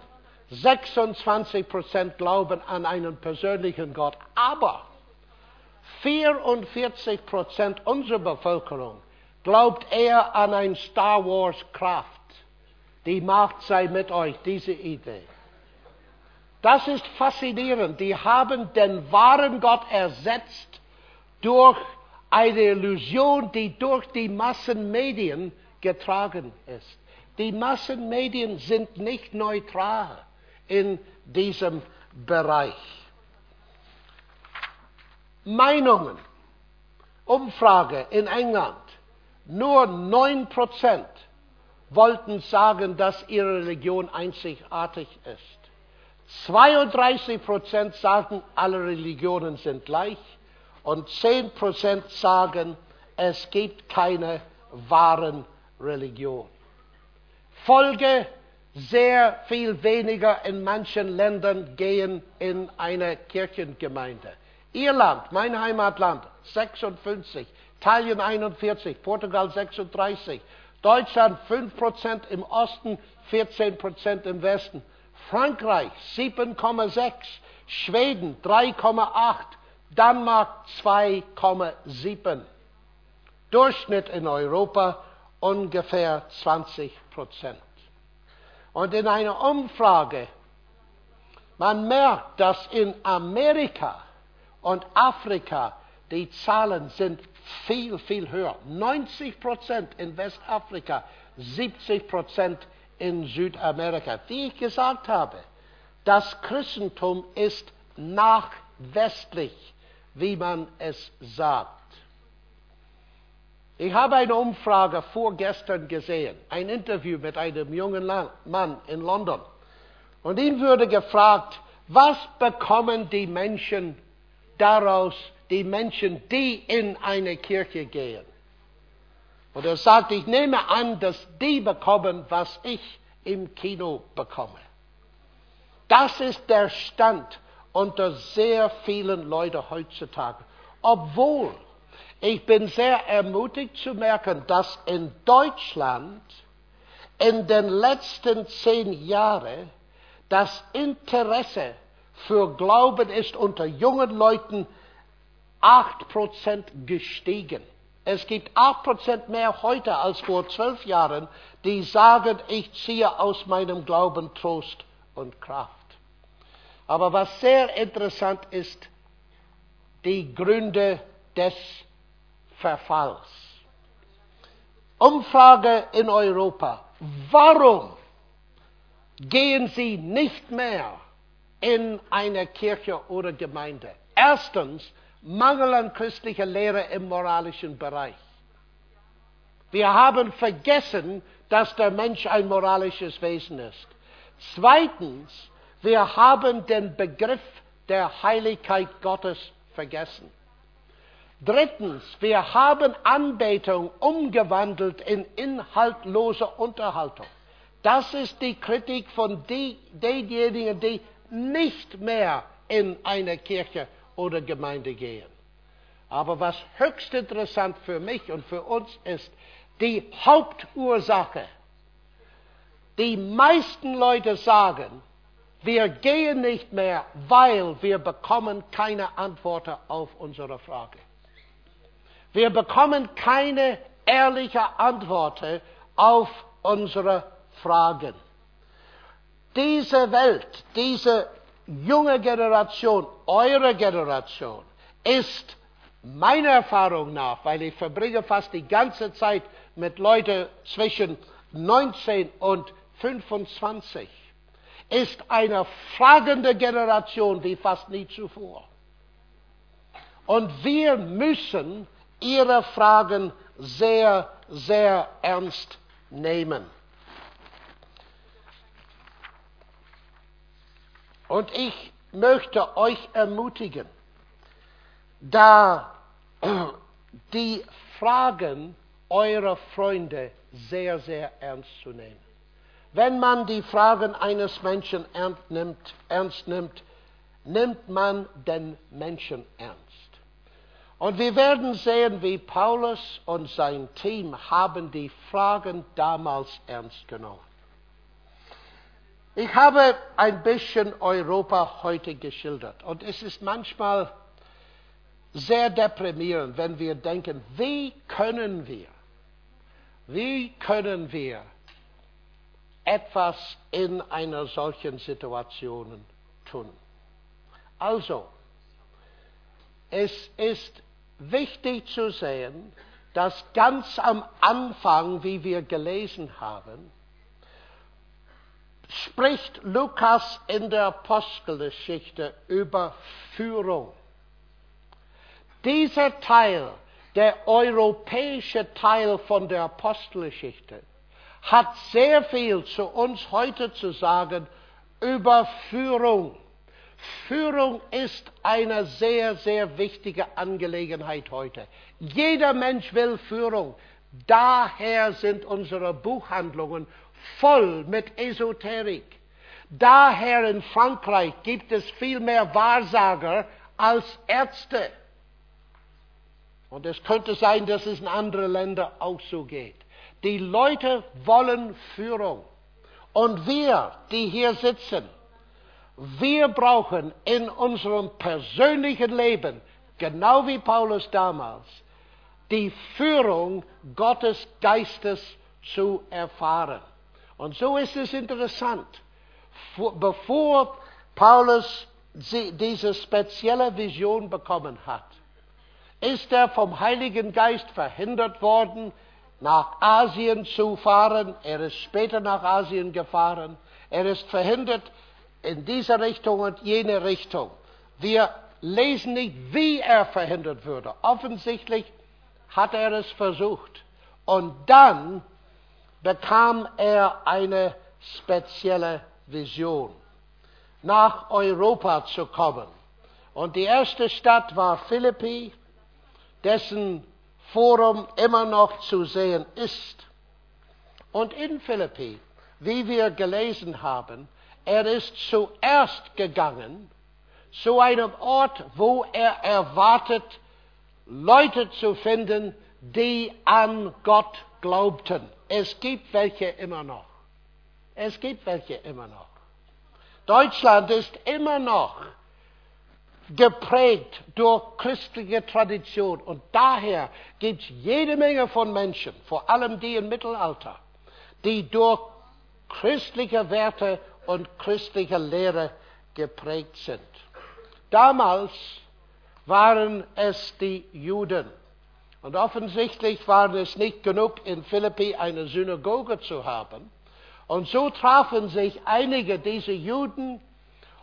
A: 26 Prozent glauben an einen persönlichen Gott, aber 44 Prozent unserer Bevölkerung glaubt eher an ein Star Wars Kraft. Die Macht sei mit euch, diese Idee. Das ist faszinierend. Die haben den wahren Gott ersetzt durch eine Illusion, die durch die Massenmedien getragen ist. Die Massenmedien sind nicht neutral in diesem Bereich. Meinungen. Umfrage in England. Nur 9% wollten sagen, dass ihre Religion einzigartig ist. 32% sagen, alle Religionen sind gleich und 10% sagen, es gibt keine wahren Religion. Folge, sehr viel weniger in manchen Ländern gehen in eine Kirchengemeinde. Irland, mein Heimatland, 56, Italien 41, Portugal 36, Deutschland 5% im Osten, 14% im Westen, Frankreich 7,6%, Schweden 3,8%, Dänemark 2,7. Durchschnitt in Europa ungefähr 20 Prozent. Und in einer Umfrage, man merkt, dass in Amerika und Afrika die Zahlen sind viel, viel höher. 90 Prozent in Westafrika, 70 Prozent in Südamerika. Wie ich gesagt habe, das Christentum ist nachwestlich, wie man es sagt. Ich habe eine Umfrage vorgestern gesehen, ein Interview mit einem jungen Mann in London. Und ihn wurde gefragt, was bekommen die Menschen daraus, die Menschen, die in eine Kirche gehen? Und er sagt, ich nehme an, dass die bekommen, was ich im Kino bekomme. Das ist der Stand unter sehr vielen Leuten heutzutage. Obwohl ich bin sehr ermutigt zu merken, dass in Deutschland in den letzten zehn Jahren das Interesse für Glauben ist unter jungen Leuten acht Prozent gestiegen. Es gibt acht Prozent mehr heute als vor zwölf Jahren, die sagen, ich ziehe aus meinem Glauben Trost und Kraft. Aber was sehr interessant ist, die Gründe des Verfalls. Umfrage in Europa. Warum gehen Sie nicht mehr in eine Kirche oder Gemeinde? Erstens, Mangel an christlicher Lehre im moralischen Bereich. Wir haben vergessen, dass der Mensch ein moralisches Wesen ist. Zweitens, wir haben den Begriff der Heiligkeit Gottes vergessen. Drittens, wir haben Anbetung umgewandelt in inhaltlose Unterhaltung. Das ist die Kritik von die, denjenigen, die nicht mehr in eine Kirche oder Gemeinde gehen. Aber was höchst interessant für mich und für uns ist, die Hauptursache. Die meisten Leute sagen, wir gehen nicht mehr, weil wir bekommen keine Antwort auf unsere Frage. Wir bekommen keine ehrliche Antwort auf unsere Fragen. Diese Welt, diese junge Generation, eure Generation, ist meiner Erfahrung nach, weil ich verbringe fast die ganze Zeit mit Leuten zwischen 19 und 25, ist eine fragende Generation wie fast nie zuvor. Und wir müssen ihre Fragen sehr, sehr ernst nehmen. Und ich möchte euch ermutigen, da die Fragen eurer Freunde sehr, sehr ernst zu nehmen. Wenn man die Fragen eines Menschen ernst nimmt, ernst nimmt, nimmt man den Menschen ernst. Und wir werden sehen, wie Paulus und sein Team haben die Fragen damals ernst genommen. Ich habe ein bisschen Europa heute geschildert und es ist manchmal sehr deprimierend, wenn wir denken, wie können wir, wie können wir etwas in einer solchen Situation tun. Also, es ist wichtig zu sehen, dass ganz am Anfang, wie wir gelesen haben, spricht Lukas in der Apostelgeschichte über Führung. Dieser Teil, der europäische Teil von der Apostelgeschichte, hat sehr viel zu uns heute zu sagen über Führung. Führung ist eine sehr, sehr wichtige Angelegenheit heute. Jeder Mensch will Führung. Daher sind unsere Buchhandlungen voll mit Esoterik. Daher in Frankreich gibt es viel mehr Wahrsager als Ärzte. Und es könnte sein, dass es in anderen Ländern auch so geht. Die Leute wollen Führung. Und wir, die hier sitzen, wir brauchen in unserem persönlichen Leben, genau wie Paulus damals, die Führung Gottes Geistes zu erfahren. Und so ist es interessant. Bevor Paulus diese spezielle Vision bekommen hat, ist er vom Heiligen Geist verhindert worden, nach Asien zu fahren. Er ist später nach Asien gefahren. Er ist verhindert in diese Richtung und jene Richtung. Wir lesen nicht, wie er verhindert würde. Offensichtlich hat er es versucht. Und dann bekam er eine spezielle Vision, nach Europa zu kommen. Und die erste Stadt war Philippi dessen Forum immer noch zu sehen ist. Und in Philippi, wie wir gelesen haben, er ist zuerst gegangen zu einem Ort, wo er erwartet, Leute zu finden, die an Gott glaubten. Es gibt welche immer noch. Es gibt welche immer noch. Deutschland ist immer noch geprägt durch christliche Tradition. Und daher gibt es jede Menge von Menschen, vor allem die im Mittelalter, die durch christliche Werte und christlicher Lehre geprägt sind. Damals waren es die Juden. Und offensichtlich war es nicht genug, in Philippi eine Synagoge zu haben. Und so trafen sich einige dieser Juden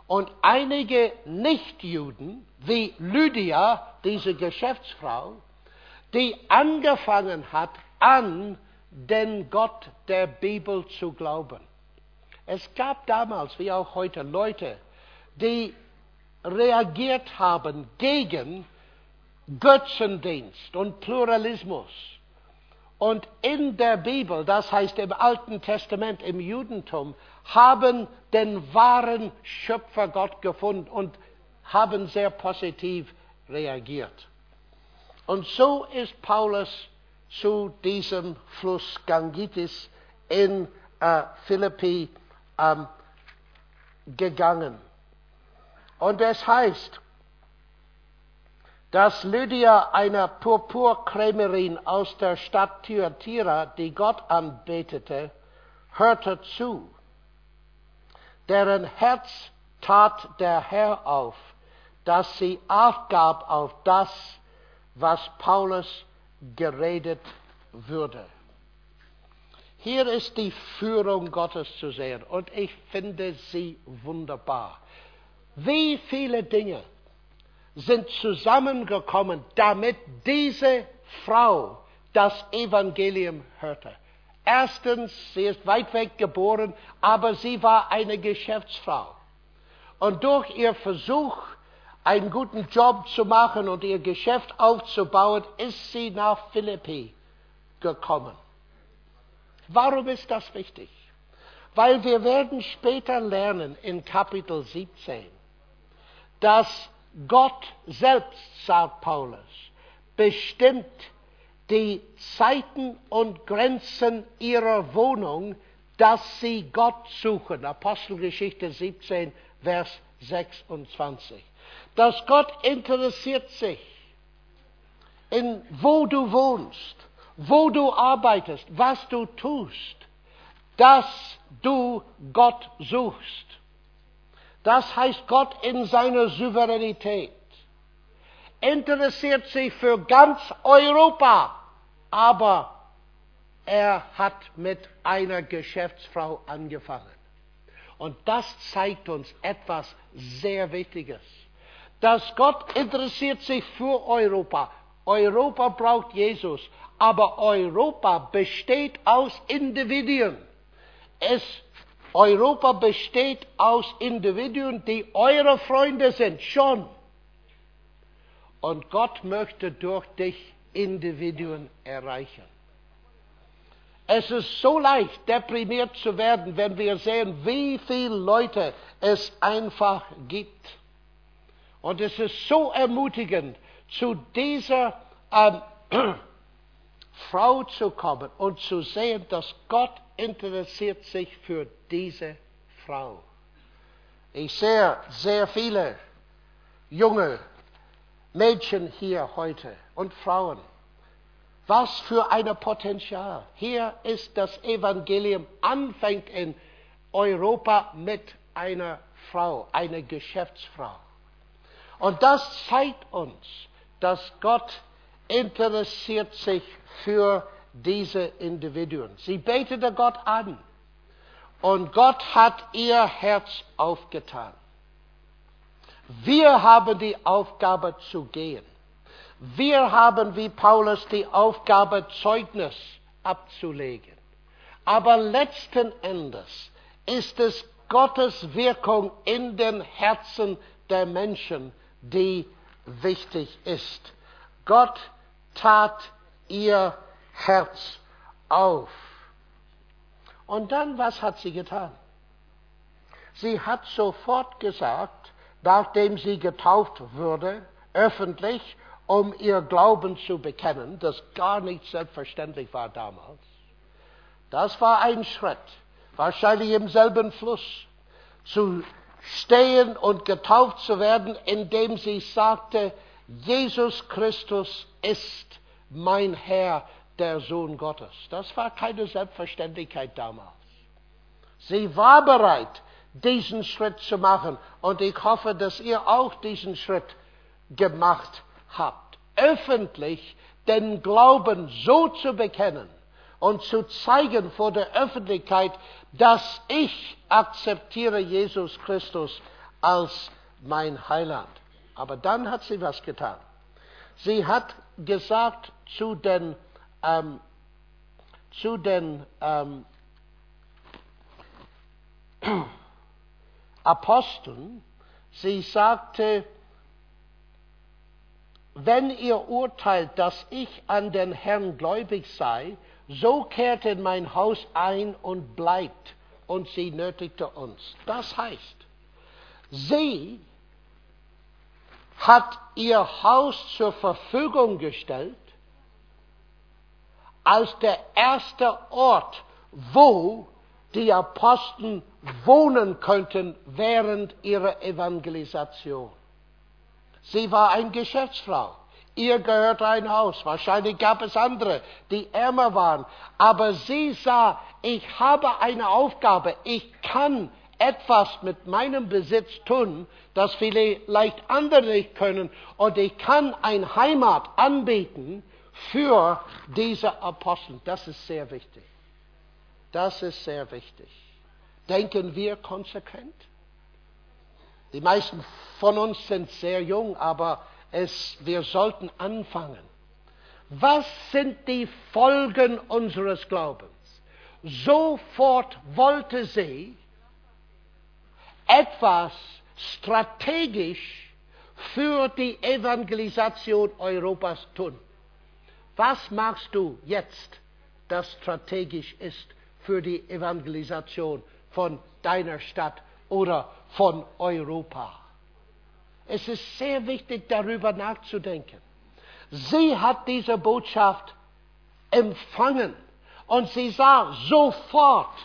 A: und einige Nichtjuden, wie Lydia, diese Geschäftsfrau, die angefangen hat, an den Gott der Bibel zu glauben. Es gab damals, wie auch heute, Leute, die reagiert haben gegen Götzendienst und Pluralismus. Und in der Bibel, das heißt im Alten Testament, im Judentum, haben den wahren Schöpfer Gott gefunden und haben sehr positiv reagiert. Und so ist Paulus zu diesem Fluss Gangitis in äh, Philippi ähm, gegangen. Und es heißt, dass Lydia, eine Purpurkrämerin aus der Stadt Thyatira, die Gott anbetete, hörte zu. Deren Herz tat der Herr auf, dass sie aufgab auf das, was Paulus geredet würde. Hier ist die Führung Gottes zu sehen und ich finde sie wunderbar. Wie viele Dinge sind zusammengekommen, damit diese Frau das Evangelium hörte. Erstens, sie ist weit weg geboren, aber sie war eine Geschäftsfrau. Und durch ihr Versuch, einen guten Job zu machen und ihr Geschäft aufzubauen, ist sie nach Philippi gekommen. Warum ist das wichtig? Weil wir werden später lernen in Kapitel 17, dass Gott selbst, sagt Paulus, bestimmt die Zeiten und Grenzen ihrer Wohnung, dass sie Gott suchen. Apostelgeschichte 17, Vers 26. Dass Gott interessiert sich in wo du wohnst, wo du arbeitest, was du tust, dass du Gott suchst. Das heißt, Gott in seiner Souveränität interessiert sich für ganz Europa, aber er hat mit einer Geschäftsfrau angefangen. Und das zeigt uns etwas sehr Wichtiges. Dass Gott interessiert sich für Europa. Europa braucht Jesus, aber Europa besteht aus Individuen. Es Europa besteht aus Individuen, die eure Freunde sind, schon. Und Gott möchte durch dich Individuen erreichen. Es ist so leicht, deprimiert zu werden, wenn wir sehen, wie viele Leute es einfach gibt. Und es ist so ermutigend, zu dieser ähm, Frau zu kommen und zu sehen, dass Gott interessiert sich für diese Frau. Ich sehe sehr viele junge Mädchen hier heute und Frauen. Was für ein Potenzial. Hier ist das Evangelium, anfängt in Europa mit einer Frau, einer Geschäftsfrau. Und das zeigt uns, dass Gott interessiert sich für diese Individuen. Sie betete Gott an und Gott hat ihr Herz aufgetan. Wir haben die Aufgabe zu gehen. Wir haben wie Paulus die Aufgabe, Zeugnis abzulegen. Aber letzten Endes ist es Gottes Wirkung in den Herzen der Menschen, die wichtig ist. Gott tat ihr Herz auf. Und dann, was hat sie getan? Sie hat sofort gesagt, nachdem sie getauft wurde, öffentlich, um ihr Glauben zu bekennen, das gar nicht selbstverständlich war damals. Das war ein Schritt, wahrscheinlich im selben Fluss, zu stehen und getauft zu werden, indem sie sagte, Jesus Christus ist mein Herr, der Sohn Gottes. Das war keine Selbstverständlichkeit damals. Sie war bereit, diesen Schritt zu machen. Und ich hoffe, dass ihr auch diesen Schritt gemacht habt. Öffentlich den Glauben so zu bekennen und zu zeigen vor der Öffentlichkeit, dass ich akzeptiere Jesus Christus als mein Heiland. Aber dann hat sie was getan. Sie hat gesagt zu den, ähm, zu den ähm, Aposteln, sie sagte, wenn ihr urteilt, dass ich an den Herrn gläubig sei, so kehrt in mein Haus ein und bleibt. Und sie nötigte uns. Das heißt, sie hat ihr Haus zur Verfügung gestellt als der erste Ort, wo die Apostel wohnen könnten während ihrer Evangelisation. Sie war eine Geschäftsfrau. Ihr gehört ein Haus. Wahrscheinlich gab es andere, die ärmer waren. Aber sie sah, ich habe eine Aufgabe. Ich kann etwas mit meinem Besitz tun, das vielleicht andere nicht können. Und ich kann eine Heimat anbieten für diese Apostel. Das ist sehr wichtig. Das ist sehr wichtig. Denken wir konsequent? Die meisten von uns sind sehr jung, aber es, wir sollten anfangen. Was sind die Folgen unseres Glaubens? Sofort wollte sie etwas strategisch für die Evangelisation Europas tun. Was machst du jetzt, das strategisch ist für die Evangelisation von deiner Stadt oder von Europa? Es ist sehr wichtig, darüber nachzudenken. Sie hat diese Botschaft empfangen und sie sah sofort,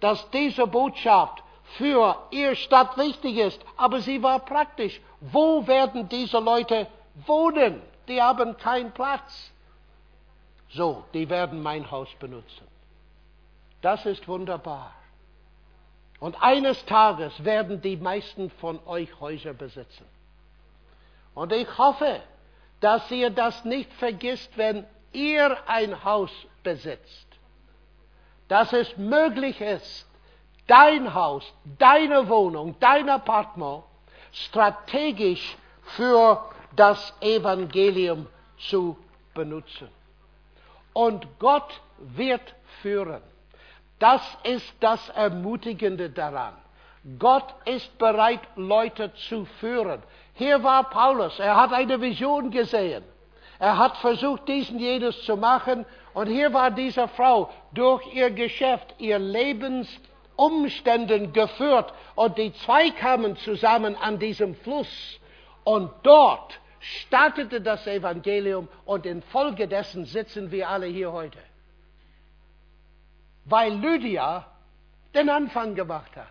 A: dass diese Botschaft für ihr Stadt wichtig ist, aber sie war praktisch. Wo werden diese Leute wohnen? Die haben keinen Platz. So, die werden mein Haus benutzen. Das ist wunderbar. Und eines Tages werden die meisten von euch Häuser besitzen. Und ich hoffe, dass ihr das nicht vergisst, wenn ihr ein Haus besitzt. Dass es möglich ist, dein Haus, deine Wohnung, dein Apartment strategisch für das Evangelium zu benutzen. Und Gott wird führen. Das ist das Ermutigende daran. Gott ist bereit, Leute zu führen. Hier war Paulus, er hat eine Vision gesehen. Er hat versucht, diesen jenes zu machen. Und hier war diese Frau durch ihr Geschäft, ihr Lebensumständen geführt. Und die zwei kamen zusammen an diesem Fluss. Und dort startete das Evangelium und infolgedessen sitzen wir alle hier heute. Weil Lydia den Anfang gemacht hat.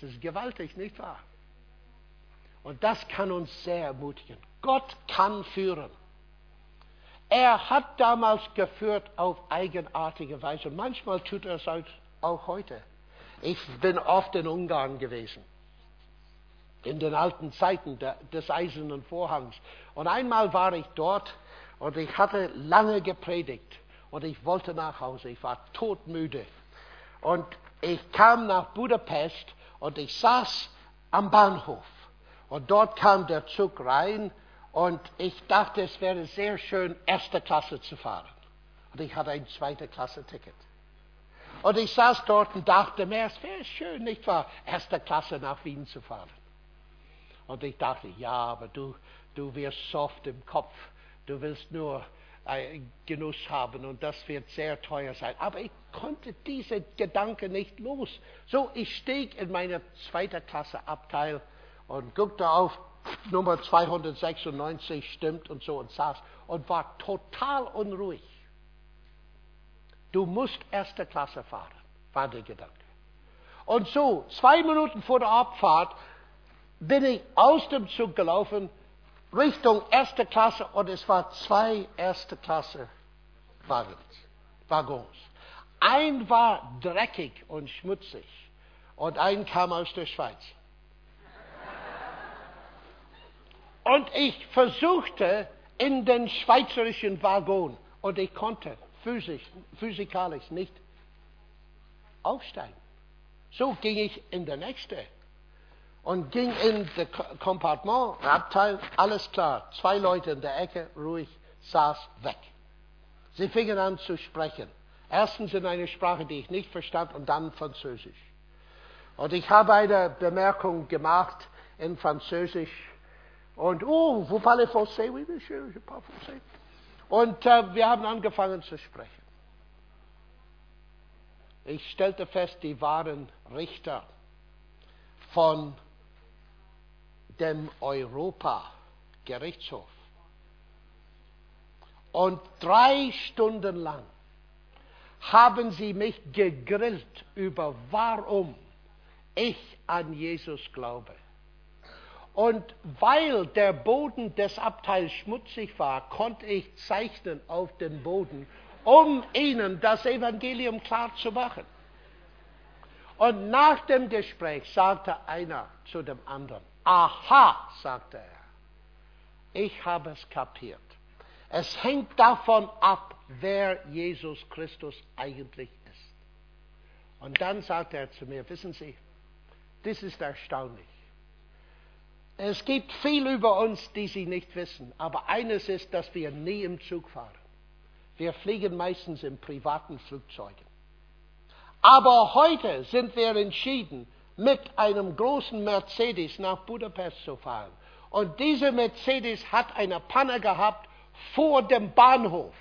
A: Das ist gewaltig, nicht wahr? Und das kann uns sehr ermutigen. Gott kann führen. Er hat damals geführt auf eigenartige Weise und manchmal tut er es auch heute. Ich bin oft in Ungarn gewesen, in den alten Zeiten des eisernen Vorhangs. Und einmal war ich dort und ich hatte lange gepredigt und ich wollte nach Hause. Ich war todmüde. Und ich kam nach Budapest und ich saß am Bahnhof. Und dort kam der Zug rein und ich dachte, es wäre sehr schön, erste Klasse zu fahren. Und ich hatte ein zweite Klasse Ticket. Und ich saß dort und dachte mir, es wäre schön, nicht wahr, erste Klasse nach Wien zu fahren. Und ich dachte, ja, aber du, du wirst soft im Kopf. Du willst nur Genuss haben und das wird sehr teuer sein. Aber ich konnte diese Gedanken nicht los. So, ich stieg in meine zweite Klasse Abteil und guckte auf, Nummer 296 stimmt und so und saß und war total unruhig. Du musst erste Klasse fahren, war der Gedanke. Und so, zwei Minuten vor der Abfahrt bin ich aus dem Zug gelaufen Richtung erste Klasse und es war zwei erste Klasse. Waggons. Ein war dreckig und schmutzig und ein kam aus der Schweiz. Und ich versuchte in den schweizerischen Waggon und ich konnte physisch, physikalisch nicht aufsteigen. So ging ich in der nächste und ging in das Kompartement, Abteil, alles klar. Zwei Leute in der Ecke, ruhig, saß weg. Sie fingen an zu sprechen. Erstens in einer Sprache, die ich nicht verstand, und dann Französisch. Und ich habe eine Bemerkung gemacht in Französisch. Und, oh, vous parlez français? Oui, monsieur, je parle français. Und äh, wir haben angefangen zu sprechen. Ich stellte fest, die waren Richter von dem Europa-Gerichtshof. Und drei Stunden lang haben sie mich gegrillt über warum ich an Jesus glaube. Und weil der Boden des Abteils schmutzig war, konnte ich zeichnen auf den Boden, um ihnen das Evangelium klar zu machen. Und nach dem Gespräch sagte einer zu dem anderen, aha, sagte er, ich habe es kapiert. Es hängt davon ab, wer Jesus Christus eigentlich ist. Und dann sagte er zu mir, wissen Sie, das ist erstaunlich. Es gibt viel über uns, die Sie nicht wissen, aber eines ist, dass wir nie im Zug fahren. Wir fliegen meistens in privaten Flugzeugen. Aber heute sind wir entschieden, mit einem großen Mercedes nach Budapest zu fahren. Und dieser Mercedes hat eine Panne gehabt vor dem Bahnhof.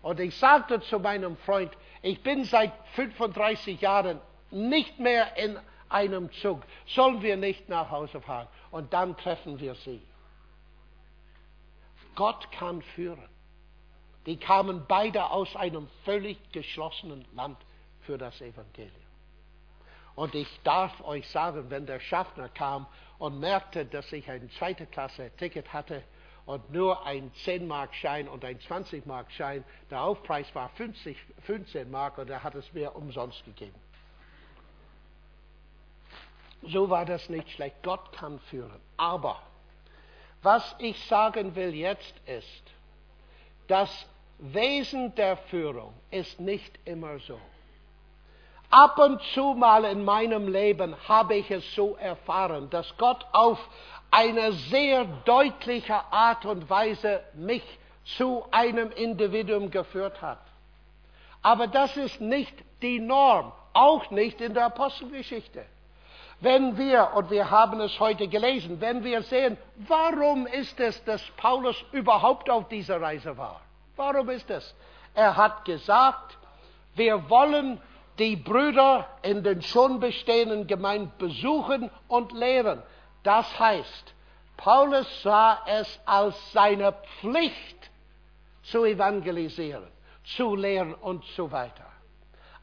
A: Und ich sagte zu meinem Freund, ich bin seit 35 Jahren nicht mehr in einem Zug. Sollen wir nicht nach Hause fahren? Und dann treffen wir sie. Gott kann führen. Die kamen beide aus einem völlig geschlossenen Land für das Evangelium. Und ich darf euch sagen, wenn der Schaffner kam und merkte, dass ich ein zweite Klasse Ticket hatte und nur ein 10-Mark-Schein und ein 20-Mark-Schein, der Aufpreis war 50, 15 Mark und er hat es mir umsonst gegeben. So war das nicht schlecht. Gott kann führen. Aber was ich sagen will jetzt ist, das Wesen der Führung ist nicht immer so. Ab und zu mal in meinem Leben habe ich es so erfahren, dass Gott auf eine sehr deutliche Art und Weise mich zu einem Individuum geführt hat. Aber das ist nicht die Norm, auch nicht in der Apostelgeschichte. Wenn wir, und wir haben es heute gelesen, wenn wir sehen, warum ist es, dass Paulus überhaupt auf dieser Reise war? Warum ist es? Er hat gesagt, wir wollen die Brüder in den schon bestehenden Gemeinden besuchen und lehren. Das heißt, Paulus sah es als seine Pflicht zu evangelisieren, zu lehren und so weiter.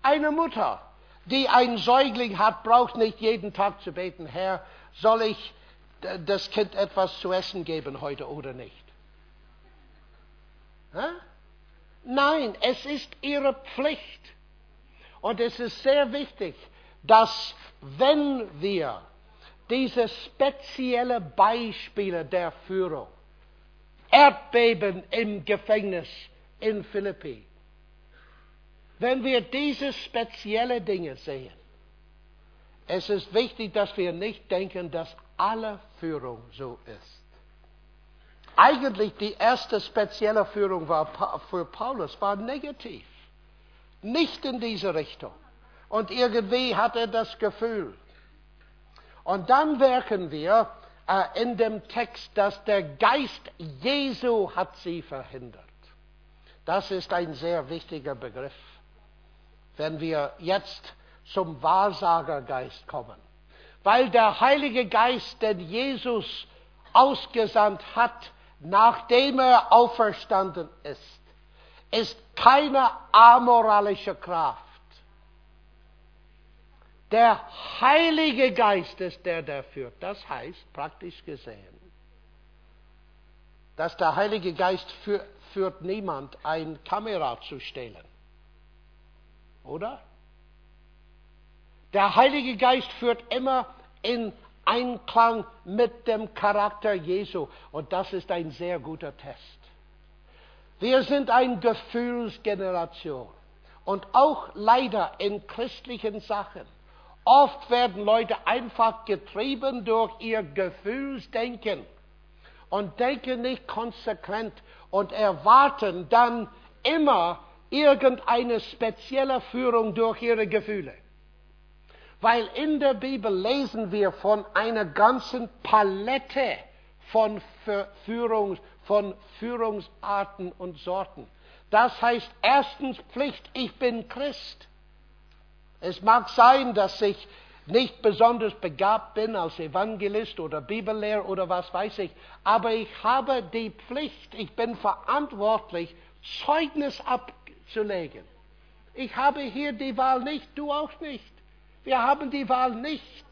A: Eine Mutter, die ein Säugling hat, braucht nicht jeden Tag zu beten, Herr, soll ich das Kind etwas zu essen geben heute oder nicht? Nein, es ist ihre Pflicht. Und es ist sehr wichtig, dass wenn wir diese spezielle Beispiele der Führung, Erdbeben im Gefängnis in Philippi, wenn wir diese spezielle Dinge sehen, es ist wichtig, dass wir nicht denken, dass alle Führung so ist. Eigentlich die erste spezielle Führung war für Paulus war negativ. Nicht in diese Richtung. Und irgendwie hat er das Gefühl. Und dann merken wir äh, in dem Text, dass der Geist Jesu hat sie verhindert. Das ist ein sehr wichtiger Begriff. Wenn wir jetzt zum Wahrsagergeist kommen. Weil der Heilige Geist, den Jesus ausgesandt hat, nachdem er auferstanden ist, ist keine amoralische Kraft. Der Heilige Geist ist der, der führt. Das heißt, praktisch gesehen, dass der Heilige Geist für, führt niemand, ein Kamera zu stehlen. Oder? Der Heilige Geist führt immer in Einklang mit dem Charakter Jesu. Und das ist ein sehr guter Test. Wir sind eine Gefühlsgeneration. Und auch leider in christlichen Sachen. Oft werden Leute einfach getrieben durch ihr Gefühlsdenken und denken nicht konsequent und erwarten dann immer irgendeine spezielle Führung durch ihre Gefühle. Weil in der Bibel lesen wir von einer ganzen Palette von, Führungs, von Führungsarten und Sorten. Das heißt erstens Pflicht, ich bin Christ. Es mag sein, dass ich nicht besonders begabt bin als Evangelist oder Bibellehrer oder was weiß ich, aber ich habe die Pflicht, ich bin verantwortlich, Zeugnis abzulegen. Ich habe hier die Wahl nicht, du auch nicht. Wir haben die Wahl nicht.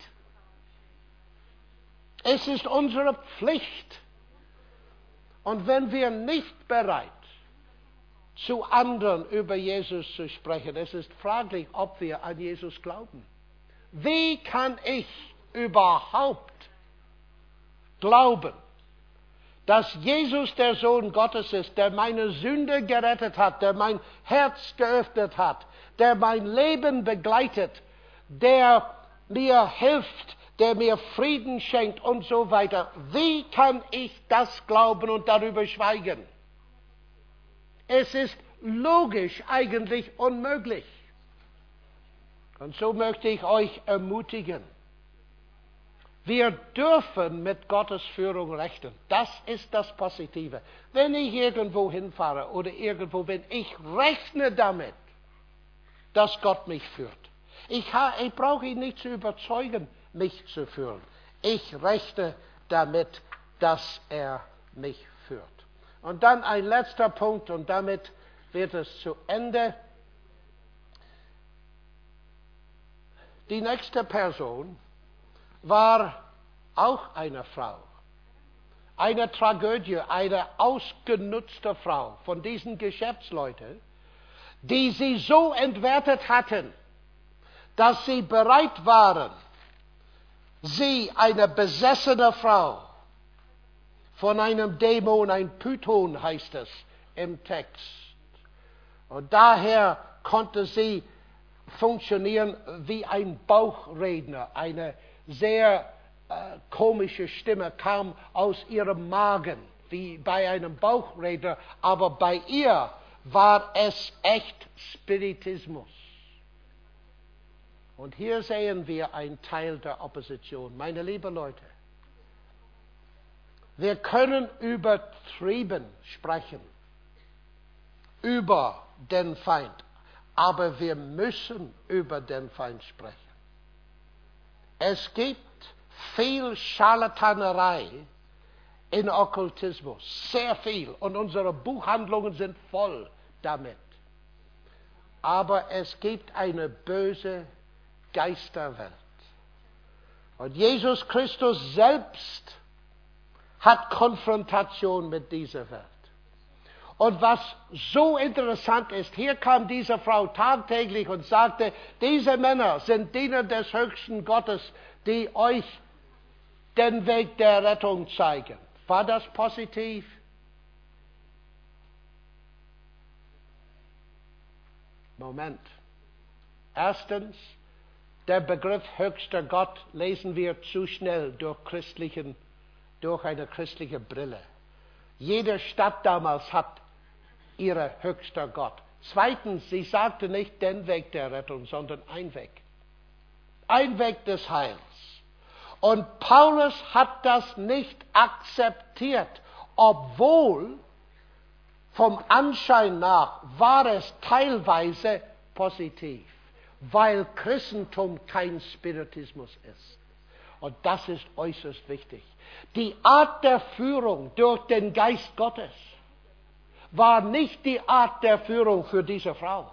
A: Es ist unsere Pflicht. Und wenn wir nicht bereit zu anderen über Jesus zu sprechen, es ist fraglich, ob wir an Jesus glauben. Wie kann ich überhaupt glauben, dass Jesus der Sohn Gottes ist, der meine Sünde gerettet hat, der mein Herz geöffnet hat, der mein Leben begleitet, der mir hilft, der mir Frieden schenkt und so weiter. Wie kann ich das glauben und darüber schweigen? Es ist logisch eigentlich unmöglich. Und so möchte ich euch ermutigen. Wir dürfen mit Gottes Führung rechnen. Das ist das Positive. Wenn ich irgendwo hinfahre oder irgendwo bin, ich rechne damit, dass Gott mich führt. Ich, ich brauche ihn nicht zu überzeugen, mich zu führen. Ich rechne damit, dass er mich führt. Und dann ein letzter Punkt und damit wird es zu Ende. Die nächste Person war auch eine Frau. Eine Tragödie, eine ausgenutzte Frau von diesen Geschäftsleuten, die sie so entwertet hatten, dass sie bereit waren, sie, eine besessene Frau, von einem Dämon, ein Python heißt es im Text. Und daher konnte sie funktionieren wie ein Bauchredner. Eine sehr äh, komische Stimme kam aus ihrem Magen, wie bei einem Bauchredner, aber bei ihr war es echt Spiritismus. Und hier sehen wir einen Teil der Opposition. Meine lieben Leute, wir können übertrieben sprechen über den Feind, aber wir müssen über den Feind sprechen. Es gibt viel Scharlatanerei in Okkultismus, sehr viel, und unsere Buchhandlungen sind voll damit. Aber es gibt eine böse Geisterwelt. Und Jesus Christus selbst hat Konfrontation mit dieser Welt. Und was so interessant ist, hier kam diese Frau tagtäglich und sagte, diese Männer sind Diener des höchsten Gottes, die euch den Weg der Rettung zeigen. War das positiv? Moment. Erstens, der Begriff höchster Gott lesen wir zu schnell durch, durch eine christliche Brille. Jede Stadt damals hat ihre höchster Gott. Zweitens, sie sagte nicht den Weg der Rettung, sondern ein Weg. Ein Weg des Heils. Und Paulus hat das nicht akzeptiert, obwohl vom Anschein nach war es teilweise positiv weil Christentum kein Spiritismus ist. Und das ist äußerst wichtig. Die Art der Führung durch den Geist Gottes war nicht die Art der Führung für diese Frau.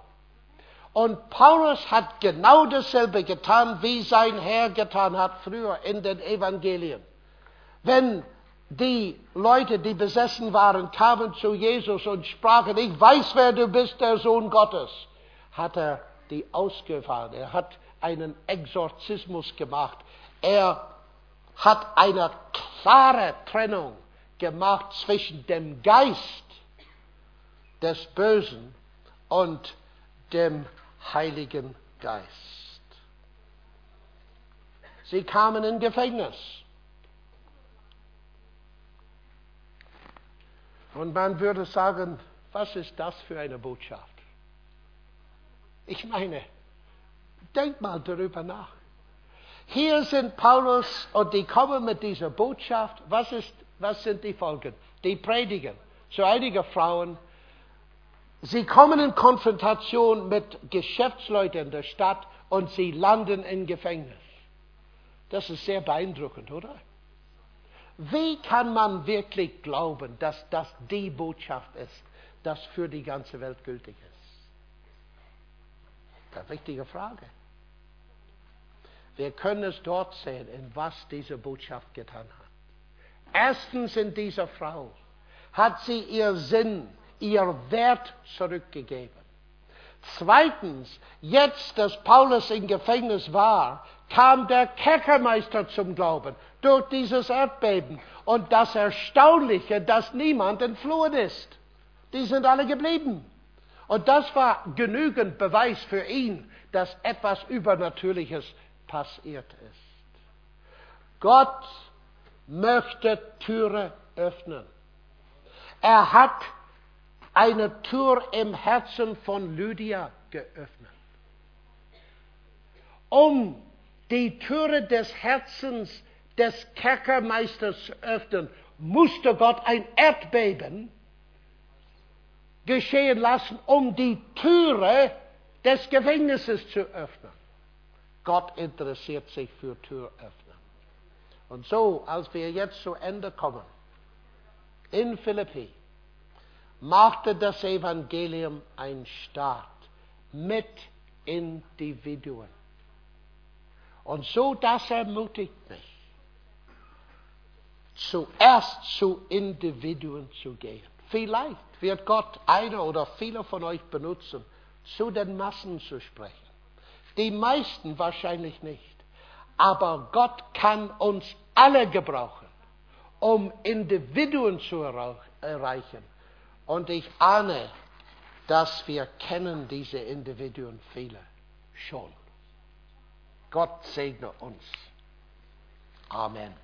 A: Und Paulus hat genau dasselbe getan, wie sein Herr getan hat früher in den Evangelien. Wenn die Leute, die besessen waren, kamen zu Jesus und sprachen, ich weiß, wer du bist, der Sohn Gottes, hat er die ausgefahren. Er hat einen Exorzismus gemacht. Er hat eine klare Trennung gemacht zwischen dem Geist des Bösen und dem Heiligen Geist. Sie kamen in Gefängnis. Und man würde sagen, was ist das für eine Botschaft? Ich meine, denk mal darüber nach. Hier sind Paulus und die kommen mit dieser Botschaft. Was, ist, was sind die Folgen? Die predigen zu einigen Frauen. Sie kommen in Konfrontation mit Geschäftsleuten der Stadt und sie landen im Gefängnis. Das ist sehr beeindruckend, oder? Wie kann man wirklich glauben, dass das die Botschaft ist, das für die ganze Welt gültig ist? Eine wichtige Frage. Wir können es dort sehen, in was diese Botschaft getan hat. Erstens in dieser Frau hat sie ihr Sinn, ihr Wert zurückgegeben. Zweitens, jetzt, dass Paulus im Gefängnis war, kam der Kerkermeister zum Glauben durch dieses Erdbeben. Und das Erstaunliche, dass niemand entflohen ist. Die sind alle geblieben. Und das war genügend Beweis für ihn, dass etwas Übernatürliches passiert ist. Gott möchte Türe öffnen. Er hat eine Tür im Herzen von Lydia geöffnet. Um die Türe des Herzens des Kerkermeisters zu öffnen, musste Gott ein Erdbeben geschehen lassen, um die Türe des Gefängnisses zu öffnen. Gott interessiert sich für Türöffnen. Und so, als wir jetzt zu Ende kommen, in Philippi, machte das Evangelium einen Start mit Individuen. Und so, das ermutigt mich, zuerst zu Individuen zu gehen. Vielleicht wird Gott einer oder viele von euch benutzen, zu den Massen zu sprechen. Die meisten wahrscheinlich nicht. Aber Gott kann uns alle gebrauchen, um Individuen zu erreichen. Und ich ahne, dass wir kennen diese Individuen viele schon. Gott segne uns. Amen.